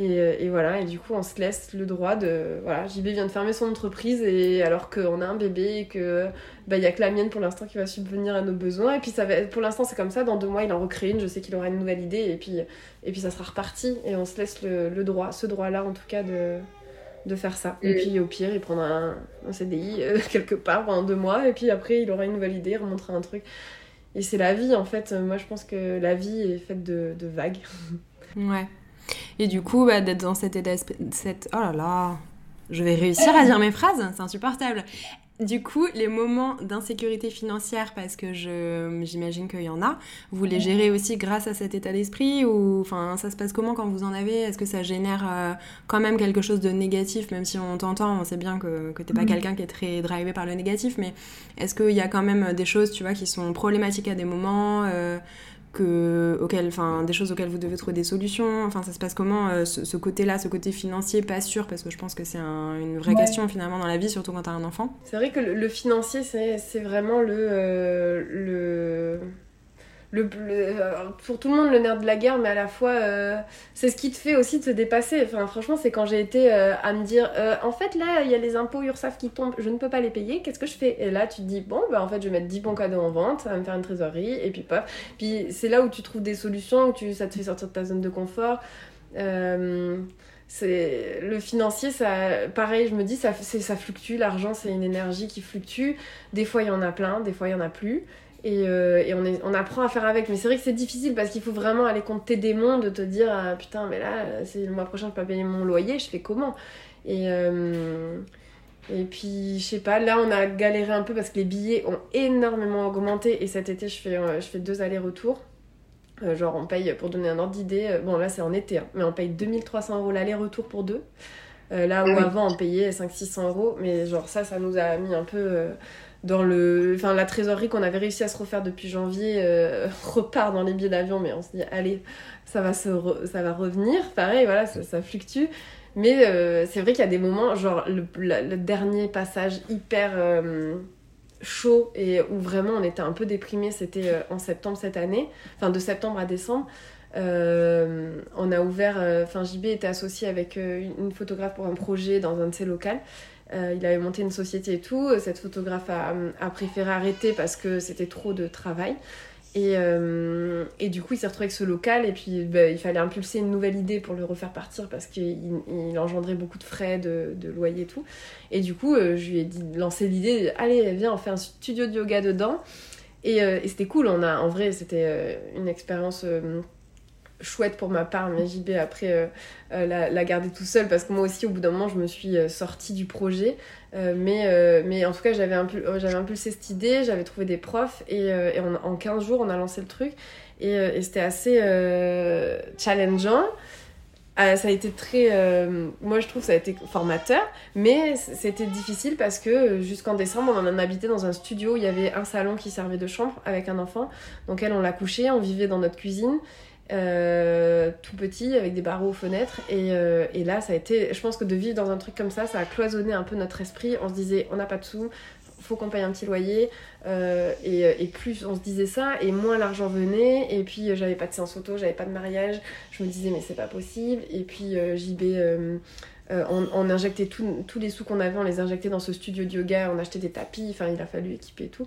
et, voilà, et du coup, on se laisse le droit de. Voilà, JB vient de fermer son entreprise, et alors qu'on a un bébé et que bah, il y a que la mienne pour l'instant qui va subvenir à nos besoins. Et puis, ça va, pour l'instant, c'est comme ça. Dans deux mois, il en recrée une. Je sais qu'il aura une nouvelle idée, et puis, et puis ça sera reparti. Et on se laisse le, droit, ce droit-là, en tout cas, de, de faire ça. Et puis, au pire, il prendra un, un CDI euh, quelque part pendant deux mois, et puis après, il aura une nouvelle idée, il remontera un truc. Et c'est la vie, en fait. Moi, je pense que la vie est faite de, de vagues. Ouais. Et du coup, bah, d'être dans cet état cette... Oh là là Je vais réussir à dire mes phrases, c'est insupportable. Du coup, les moments d'insécurité financière, parce que j'imagine qu'il y en a, vous les gérez aussi grâce à cet état d'esprit ou enfin ça se passe comment quand vous en avez? Est-ce que ça génère euh, quand même quelque chose de négatif, même si on t'entend, on sait bien que, que t'es pas mm. quelqu'un qui est très drivé par le négatif, mais est-ce qu'il y a quand même des choses, tu vois, qui sont problématiques à des moments euh, que, enfin, des choses auxquelles vous devez trouver des solutions. Enfin, ça se passe comment euh, ce, côté-là, ce côté financier, pas sûr, parce que je pense que c'est une vraie question finalement dans la vie, surtout quand tu as un enfant. C'est vrai que le, financier, c'est vraiment le, euh, le le, pour tout le monde le nerf de la guerre, mais à la fois euh, c'est ce qui te fait aussi de se dépasser. Enfin, franchement, c'est quand j'ai été euh, à me dire euh, en fait, là, il y a les impôts URSAF qui tombent, je ne peux pas les payer, qu'est-ce que je fais? Et là, tu te dis bon, bah en fait, je vais mettre 10 bons cadeaux en vente, ça va me faire une trésorerie, et puis paf. Puis c'est là où tu trouves des solutions, où tu, ça te fait sortir de ta zone de confort. c'est le financier ça pareil je me dis ça ça fluctue l'argent c'est une énergie qui fluctue des fois il y en a plein des fois il y en a plus et, euh, et on, est, on, apprend à faire avec. Mais c'est vrai que c'est difficile parce qu'il faut vraiment aller contre tes démons de te dire ah, putain, mais là, c'est le mois prochain, je peux pas payer mon loyer, je fais comment? Et, euh, Et puis, je sais pas, là, on a galéré un peu parce que les billets ont énormément augmenté. Et cet été, je fais, euh, je fais deux allers-retours. Euh, genre, on paye, pour donner un ordre d'idée, bon, là, c'est en été, hein, mais on paye 2300 euros l'aller-retour pour deux. là où avant, on payait 500-600 euros. Mais genre, ça, ça nous a mis un peu dans le. Enfin, la trésorerie qu'on avait réussi à se refaire depuis janvier repart dans les billets d'avion. Mais on se dit, allez, ça va, se ça va revenir. Pareil, voilà, ça, fluctue. Mais euh, c'est vrai qu'il y a des moments, genre le, dernier passage hyper euh, chaud et où vraiment on était un peu déprimé, c'était euh, en septembre cette année, enfin de septembre à décembre. on a ouvert, enfin JB était associé avec une photographe pour un projet dans un de ses locales. Il avait monté une société et tout. Cette photographe a, a préféré arrêter parce que c'était trop de travail. Et, euh, et, du coup, il s'est retrouvé avec ce local et puis bah, il fallait impulser une nouvelle idée pour le refaire partir parce qu'il il engendrait beaucoup de frais de, de, loyer et tout. Et du coup, euh, je lui ai dit, lancé l'idée, allez, viens, on fait un studio de yoga dedans. Et, euh, et c'était cool, on a, en vrai, c'était une expérience chouette pour ma part, mais JB après la, la, garder tout seul parce que moi aussi, au bout d'un moment, je me suis sortie du projet. Euh, mais, euh, mais en tout cas, j'avais j'avais impulsé cette idée, j'avais trouvé des profs et, euh, en 15 jours, on a lancé le truc. Et, c'était assez challengeant. ça a été très. moi, je trouve ça a été formateur, mais c'était difficile parce que jusqu'en décembre, on en habitait dans un studio. Il y avait un salon qui servait de chambre avec un enfant. Donc, elle, on l'a couché, on vivait dans notre cuisine. Euh, tout petit avec des barreaux aux fenêtres et, euh, et, là ça a été je pense que de vivre dans un truc comme ça ça a cloisonné un peu notre esprit. On se disait on n'a pas de sous faut qu'on paye un petit loyer euh, et, et, plus on se disait ça et moins l'argent venait. Et puis j'avais pas de séance auto j'avais pas de mariage. Je me disais mais c'est pas possible. Et puis JB on, on, injectait tous les sous qu'on avait on les injectait dans ce studio de yoga on achetait des tapis enfin il a fallu équiper et tout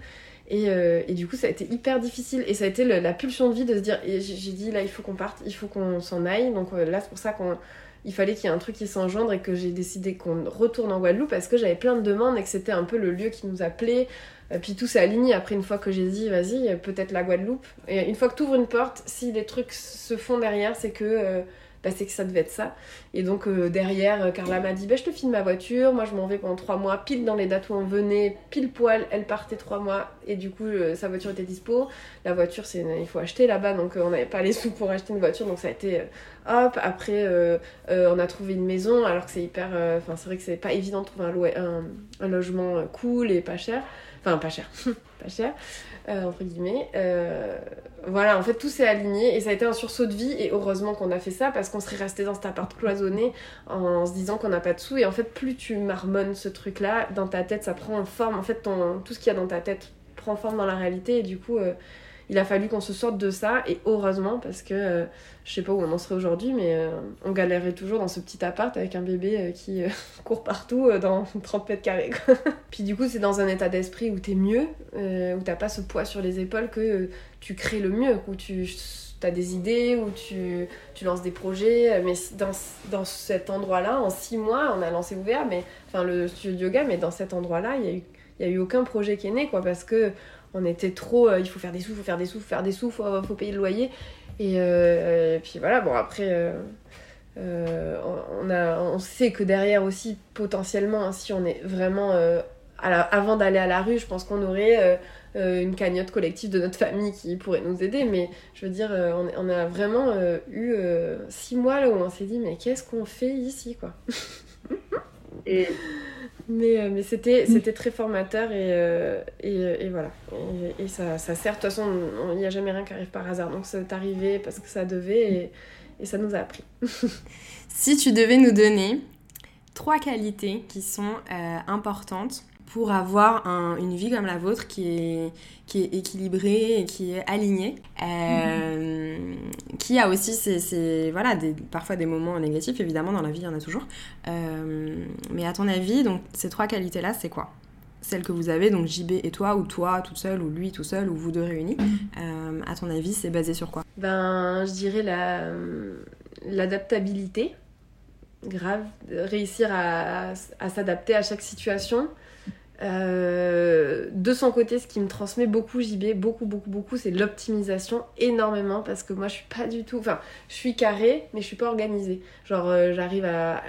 euh, et, du coup, ça a été hyper difficile. Et ça a été la pulsion de vie de se dire, j'ai dit, là, il faut qu'on parte, il faut qu'on s'en aille. Donc euh, là, c'est pour ça qu'il fallait qu'il y ait un truc qui s'engendre et que j'ai décidé qu'on retourne en Guadeloupe parce que j'avais plein de demandes et que c'était un peu le lieu qui nous appelait. Euh, puis tout s'est aligné après une fois que j'ai dit, vas-y, peut-être la Guadeloupe. Et une fois que tu ouvres une porte, si les trucs se font derrière, c'est que bah, c'est que ça devait être ça. Et donc euh, derrière, euh, Carla m'a dit bah, Je te filme ma voiture, moi je m'en vais pendant trois mois, pile dans les dates où on venait, pile poil, elle partait trois mois, et du coup euh, sa voiture était dispo. La voiture, c'est il faut acheter là-bas, donc on n'avait pas les sous pour acheter une voiture, donc ça a été hop. Après, on a trouvé une maison, alors que c'est hyper. Enfin, c'est vrai que c'est pas évident de trouver un, logement cool et pas cher. Enfin, pas cher, pas cher. Euh, entre guillemets. Euh, voilà, en fait, tout s'est aligné et ça a été un sursaut de vie. Et heureusement qu'on a fait ça parce qu'on serait resté dans cet appart cloisonné en, se disant qu'on n'a pas de sous. Et en fait, plus tu marmonnes ce truc-là, dans ta tête, ça prend forme. En fait, ton, tout ce qu'il y a dans ta tête prend forme dans la réalité. Et du coup, euh, il a fallu qu'on se sorte de ça et heureusement parce que euh, je sais pas où on en serait aujourd'hui mais euh, on galérait toujours dans ce petit appart avec un bébé euh, qui court partout dans 30 mètres carrés puis du coup c'est dans un état d'esprit où t'es mieux où t'as pas ce poids sur les épaules que tu crées le mieux où tu as des idées où tu, tu lances des projets mais dans, dans cet endroit là en six mois on a lancé ouvert mais enfin le studio de yoga mais dans cet endroit là il y a eu il y a eu aucun projet qui est né quoi parce que on était trop euh, il faut faire des sous, il faut faire des sous, faut faire des sous, faut, faut payer le loyer. Et, euh, puis voilà, bon après, euh, on, sait que derrière aussi, potentiellement, hein, si on est vraiment. avant d'aller à la rue, je pense qu'on aurait une cagnotte collective de notre famille qui pourrait nous aider. Mais je veux dire, on, a vraiment eu six mois là où on s'est dit, mais qu'est-ce qu'on fait ici, quoi? Mais, euh, mais c'était, c'était très formateur et, euh, et, et, voilà. Et, ça, ça, sert. De toute façon, il n'y a jamais rien qui arrive par hasard. Donc c'est arrivé parce que ça devait et, ça nous a appris. si tu devais nous donner trois qualités qui sont euh, importantes pour avoir une vie comme la vôtre qui est, qui est équilibrée et qui est alignée, euh, qui a aussi ces, voilà, des, parfois des moments négatifs, évidemment dans la vie il y en a toujours. Euh, mais à ton avis, donc ces trois qualités-là, c'est quoi? Celles que vous avez, donc JB et toi, ou toi toute seule, ou lui tout seul, ou vous deux réunis, euh, à ton avis, c'est basé sur quoi? Ben, je dirais la, l'adaptabilité. Grave, réussir à, à s'adapter à chaque situation, euh, de son côté, ce qui me transmet beaucoup JB, beaucoup, beaucoup, beaucoup, c'est l'optimisation énormément parce que moi je suis pas du tout. Enfin, je suis carré mais je suis pas organisée. Genre, euh, j'arrive à,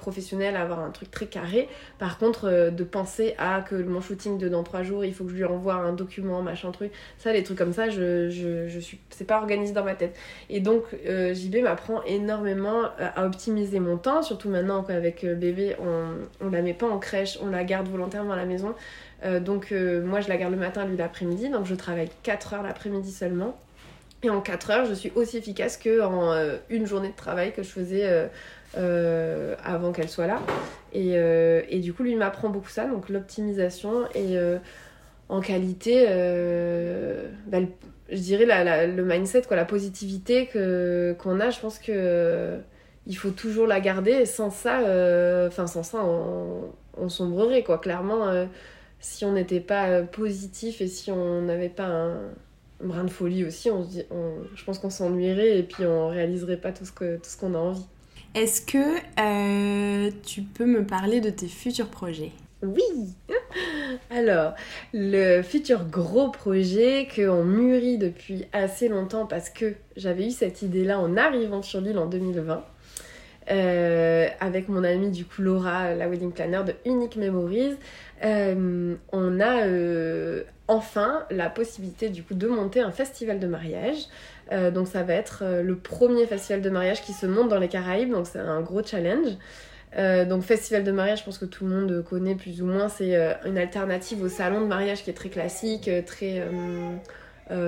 professionnel, avoir un truc très carré. Par contre, euh, de penser à que mon shooting de dans trois jours, il faut que je lui envoie un document, machin truc, ça, les trucs comme ça, je, je, je suis, c'est pas organisé dans ma tête. Et donc, euh, JB m'apprend énormément à optimiser mon temps, surtout maintenant qu'avec bébé, on, on la met pas en crèche, on la garde volontairement à la maison. donc, moi, je la garde le matin, lui l'après-midi, donc je travaille 4 heures l'après-midi seulement. Et en 4 heures, je suis aussi efficace qu'en euh, une journée de travail que je faisais euh, euh, avant qu'elle soit là. Et, et, du coup, lui m'apprend beaucoup ça, donc l'optimisation et en qualité, bah, je dirais la, le mindset, quoi, la positivité que, qu'on a, je pense que il faut toujours la garder. Sans ça, enfin sans ça, on, sombrerait, quoi. Clairement, si on n'était pas positif et si on n'avait pas un brin de folie aussi, on, je pense qu'on s'ennuierait et puis on réaliserait pas tout ce qu'on ce qu'on a envie. Est-ce que euh, tu peux me parler de tes futurs projets? Oui Alors, le futur gros projet qu'on mûrit depuis assez longtemps parce que j'avais eu cette idée-là en arrivant sur l'île en 2020. Euh, avec mon amie du coup Laura, la wedding planner de Unique Memories, euh, on a enfin la possibilité du coup de monter un festival de mariage. Euh, donc ça va être euh, le premier festival de mariage qui se monte dans les Caraïbes, donc c'est un gros challenge. Euh, donc festival de mariage, je pense que tout le monde connaît plus ou moins, c'est une alternative au salon de mariage qui est très classique, très...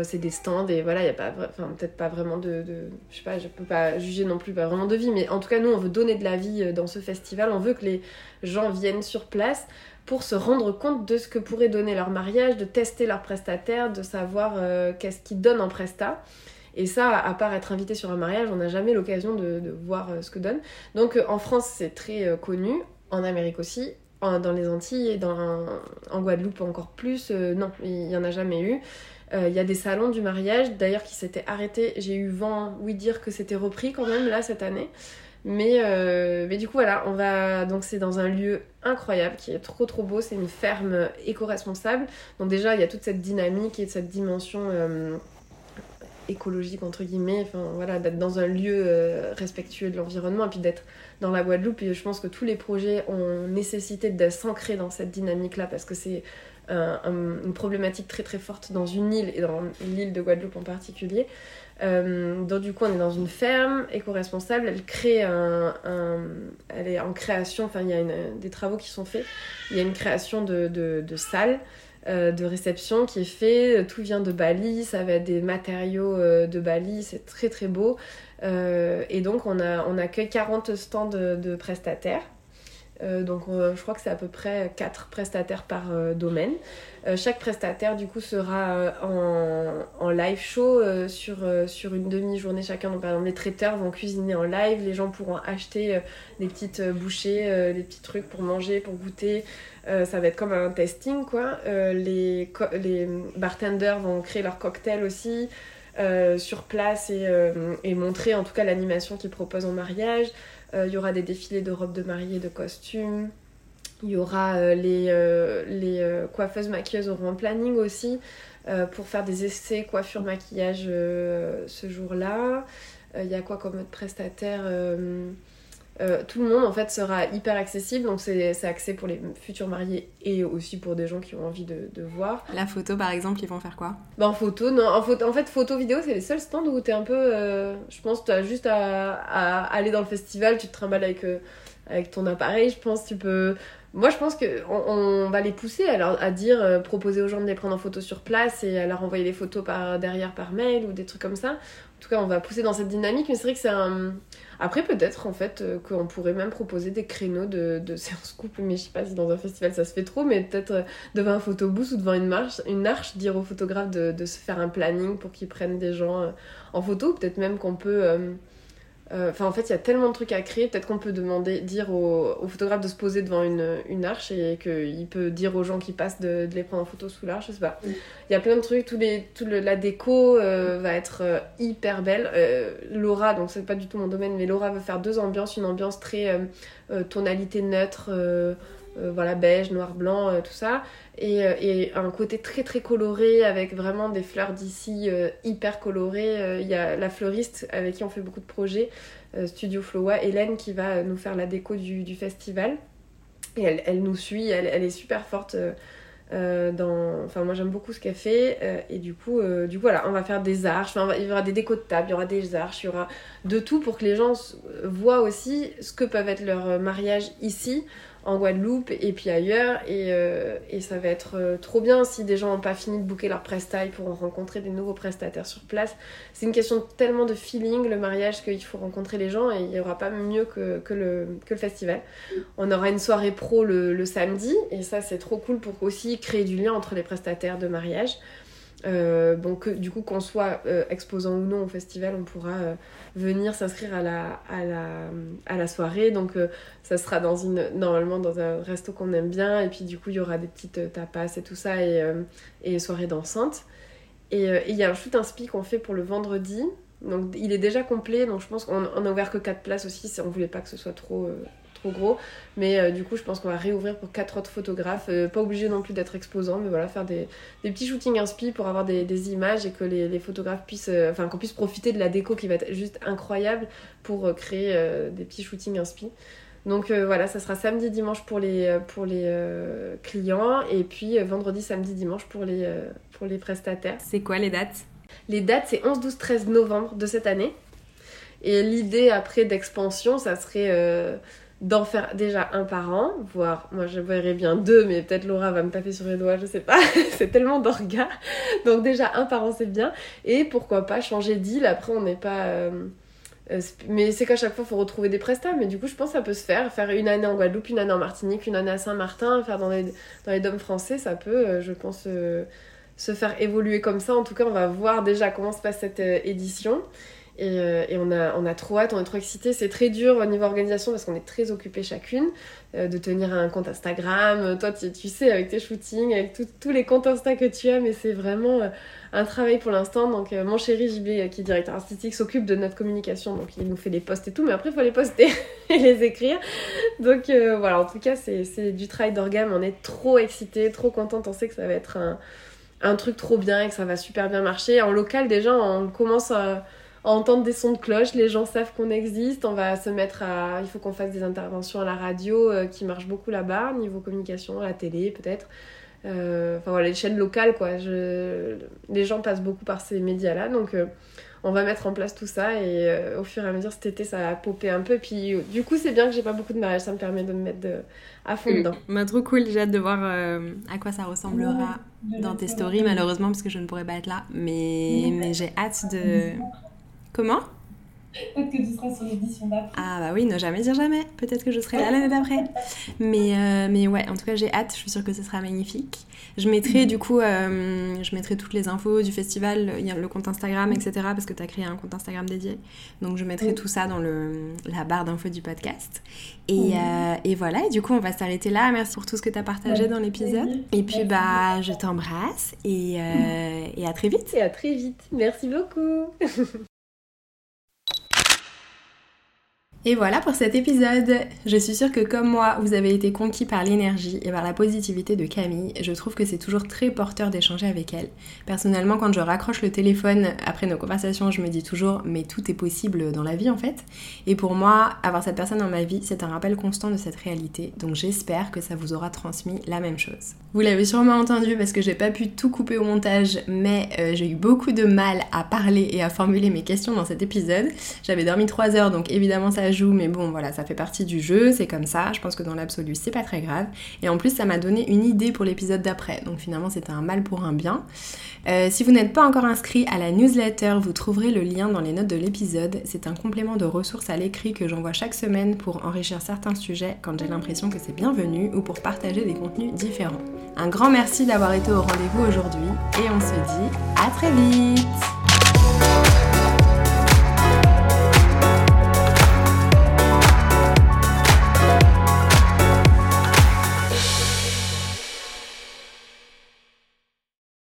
c'est des stands et voilà, il n'y a pas, enfin peut-être pas vraiment de, de, je sais pas, je peux pas juger non plus, pas vraiment de vie, mais en tout cas nous on veut donner de la vie dans ce festival, on veut que les gens viennent sur place pour se rendre compte de ce que pourrait donner leur mariage, de tester leur prestataire, de savoir euh, qu'est-ce qu'ils donnent en presta. Et ça, à part être invité sur un mariage, on n'a jamais l'occasion de, voir euh, ce que donne. Donc euh, en France, c'est très connu, en Amérique aussi, dans les Antilles et dans, en Guadeloupe encore plus. non, il n'y en a jamais eu. Il y a des salons du mariage, d'ailleurs, qui s'étaient arrêtés. J'ai eu vent, oui, dire que c'était repris quand même, là, cette année. Mais, euh, mais du coup, voilà, on va. Donc, c'est dans un lieu incroyable qui est trop trop beau. C'est une ferme éco-responsable. Donc, déjà, il y a toute cette dynamique et cette dimension euh, écologique, entre guillemets. Enfin, voilà, d'être dans un lieu euh, respectueux de l'environnement et puis d'être dans la Guadeloupe. Et je pense que tous les projets ont nécessité de s'ancrer dans cette dynamique-là parce que c'est une problématique très très forte dans une île et dans l'île de Guadeloupe en particulier. Euh, donc du coup, on est dans une ferme éco-responsable. Elle crée un, elle est en création. Enfin, il y a des travaux qui sont faits. Il y a une création de, de, de salles euh, de réception qui est fait. Tout vient de Bali. Ça va être des matériaux euh, de Bali. C'est très très beau. et donc, on a on accueille 40 stands de prestataires. Donc je crois que c'est à peu près 4 prestataires par domaine. Euh, chaque prestataire du coup sera euh, en, live show euh, sur, sur une demi-journée chacun. Donc par exemple les traiteurs vont cuisiner en live, les gens pourront acheter des petites bouchées, des petits trucs pour manger, pour goûter. ça va être comme un testing quoi. les, les bartenders vont créer leur cocktail aussi. sur place et, et, montrer en tout cas l'animation qu'ils proposent en mariage. Il y aura des défilés de robes de mariée, de costumes. Il y aura euh, les, euh, les euh, coiffeuses maquilleuses auront un planning aussi pour faire des essais coiffure maquillage ce jour-là. Il y a quoi comme autre prestataire tout le monde en fait sera hyper accessible donc c'est accès pour les futurs mariés et aussi pour des gens qui ont envie de, de voir. La photo par exemple ils vont faire quoi? Bah, En photo, non, en, photo, en fait photo vidéo c'est les seuls stands où t'es un peu, je pense tu as juste à, à, aller dans le festival, tu te trimbales avec, avec ton appareil, je pense tu peux moi, je pense qu'on on va les pousser à, à dire, euh, proposer aux gens de les prendre en photo sur place et à leur envoyer les photos par, derrière par mail ou des trucs comme ça. En tout cas, on va pousser dans cette dynamique, mais c'est vrai que c'est un. Après, peut-être en fait euh, qu'on pourrait même proposer des créneaux de, de séances couple, mais je sais pas si dans un festival ça se fait trop, mais peut-être euh, devant un photobooth ou devant une, marche, une arche, dire aux photographes de, se faire un planning pour qu'ils prennent des gens en photo. Peut-être même qu'on peut. Euh, enfin, en fait, il y a tellement de trucs à créer. Peut-être qu'on peut demander, dire au, photographe de se poser devant une, une arche et qu'il peut dire aux gens qui passent de, de, les prendre en photo sous l'arche. Je sais pas. Il y a plein de trucs. Tous les, tout le, la déco euh, va être euh, hyper belle. Laura, donc c'est pas du tout mon domaine, mais Laura veut faire deux ambiances. Une ambiance très tonalité neutre voilà, beige, noir, blanc, tout ça. Et, et, un côté très très coloré avec vraiment des fleurs d'ici hyper colorées. Il y a la fleuriste avec qui on fait beaucoup de projets, Studio Flowa, Hélène, qui va nous faire la déco du, du festival. Et elle, elle nous suit, elle, elle, est super forte euh, dans... Enfin, moi j'aime beaucoup ce qu'elle fait. Euh, et du coup, euh, du coup, voilà, on va faire des arches. Il y aura des décos de table, il y aura des arches, il y aura de tout pour que les gens voient aussi ce que peuvent être leurs mariages ici en Guadeloupe et puis ailleurs. Et, euh, et ça va être euh, trop bien si des gens n'ont pas fini de booker leur prestaille pour rencontrer des nouveaux prestataires sur place. C'est une question tellement de feeling, le mariage, qu'il faut rencontrer les gens et il n'y aura pas mieux que, que, le, que le festival. On aura une soirée pro le, le samedi et ça c'est trop cool pour aussi créer du lien entre les prestataires de mariage. Euh, du coup, qu'on soit euh, exposant ou non au festival, on pourra euh, venir s'inscrire à la, à, la, à la soirée. Donc, ça sera dans une, normalement dans un resto qu'on aime bien. Et puis, du coup, il y aura des petites tapas et tout ça et, et soirée dansante. Et il y a un shoot inspi qu'on fait pour le vendredi. Donc, il est déjà complet. Donc, je pense qu'on a ouvert que 4 places aussi. On voulait pas que ce soit trop gros. Mais euh, du coup, je pense qu'on va réouvrir pour quatre autres photographes. Euh, pas obligé non plus d'être exposant, mais voilà, faire des, petits shootings inspi pour avoir des, images et que les, photographes puissent, euh, enfin, qu'on puisse profiter de la déco qui va être juste incroyable pour créer des petits shootings inspi. Donc voilà, ça sera samedi, dimanche pour les, pour les clients et puis vendredi, samedi, dimanche pour les, pour les prestataires. C'est quoi les dates? Les dates, c'est 11, 12, 13 novembre de cette année. Et l'idée après d'expansion, ça serait d'en faire déjà un par an, voire moi je verrais bien deux, mais peut-être Laura va me taper sur les doigts, je sais pas, c'est tellement d'orgas. Donc déjà un par an c'est bien, et pourquoi pas changer d'île, après on n'est pas... Euh, euh, mais c'est qu'à chaque fois faut retrouver des prestats, mais du coup je pense que ça peut se faire, faire une année en Guadeloupe, une année en Martinique, une année à Saint-Martin, faire dans les, dans dômes français, ça peut, euh, je pense, se faire évoluer comme ça. En tout cas on va voir déjà comment se passe cette édition. Euh, et, on, a, on a trop hâte, on est trop excités. C'est très dur au niveau organisation parce qu'on est très occupées chacune euh, de tenir un compte Instagram. Toi, tu, sais, avec tes shootings, avec tous les comptes Insta que tu as, mais c'est vraiment euh, un travail pour l'instant. Donc, mon chéri JB, qui est directeur artistique, s'occupe de notre communication. Donc, il nous fait les posts et tout, mais après, il faut les poster et les écrire. Donc, voilà, en tout cas, c'est du travail d'organe. On est trop excités, trop contente. On sait que ça va être un, un truc trop bien et que ça va super bien marcher. En local, déjà, on commence à entendre des sons de cloche, les gens savent qu'on existe, on va se mettre à... Il faut qu'on fasse des interventions à la radio euh, qui marchent beaucoup là-bas, niveau communication, à la télé peut-être. Euh, enfin voilà, les chaînes locales quoi. Je... Les gens passent beaucoup par ces médias-là, donc euh, on va mettre en place tout ça. Et au fur et à mesure cet été ça va popper un peu. Puis du coup c'est bien que j'ai pas beaucoup de mariage, ça me permet de me mettre à fond dedans. Bah, trop cool, j'ai hâte de voir à quoi ça ressemblera dans tes stories malheureusement parce que je ne pourrais pas être là, mais, mais j'ai hâte de... Comment Peut-être que tu seras sur l'édition d'après. Ah bah oui, ne jamais dire jamais. Peut-être que je serai là l'année d'après. Mais, euh, mais ouais, en tout cas j'ai hâte, je suis sûre que ce sera magnifique. Je mettrai du coup, euh, je mettrai toutes les infos du festival, le compte Instagram, etc. Parce que tu as créé un compte Instagram dédié. Donc je mettrai tout ça dans le, la barre d'infos du podcast. Et, euh, et, voilà, et du coup on va s'arrêter là. Merci pour tout ce que tu as partagé dans l'épisode. Et puis bah je t'embrasse et, et à très vite. Et à très vite. Merci beaucoup. Et voilà pour cet épisode. Je suis sûre que comme moi, vous avez été conquis par l'énergie et par la positivité de Camille. Je trouve que c'est toujours très porteur d'échanger avec elle. Personnellement, quand je raccroche le téléphone après nos conversations, je me dis toujours mais tout est possible dans la vie en fait. Et pour moi, avoir cette personne dans ma vie, c'est un rappel constant de cette réalité. Donc j'espère que ça vous aura transmis la même chose. Vous l'avez sûrement entendu parce que j'ai pas pu tout couper au montage, mais euh, j'ai eu beaucoup de mal à parler et à formuler mes questions dans cet épisode. J'avais dormi 3 heures donc évidemment ça joue, mais bon, voilà, ça fait partie du jeu, c'est comme ça. Je pense que dans l'absolu, c'est pas très grave. Et en plus, ça m'a donné une idée pour l'épisode d'après. Donc finalement, c'était un mal pour un bien. Euh, si vous n'êtes pas encore inscrit à la newsletter, vous trouverez le lien dans les notes de l'épisode. C'est un complément de ressources à l'écrit que j'envoie chaque semaine pour enrichir certains sujets quand j'ai l'impression que c'est bienvenu ou pour partager des contenus différents. Un grand merci d'avoir été au rendez-vous aujourd'hui et on se dit à très vite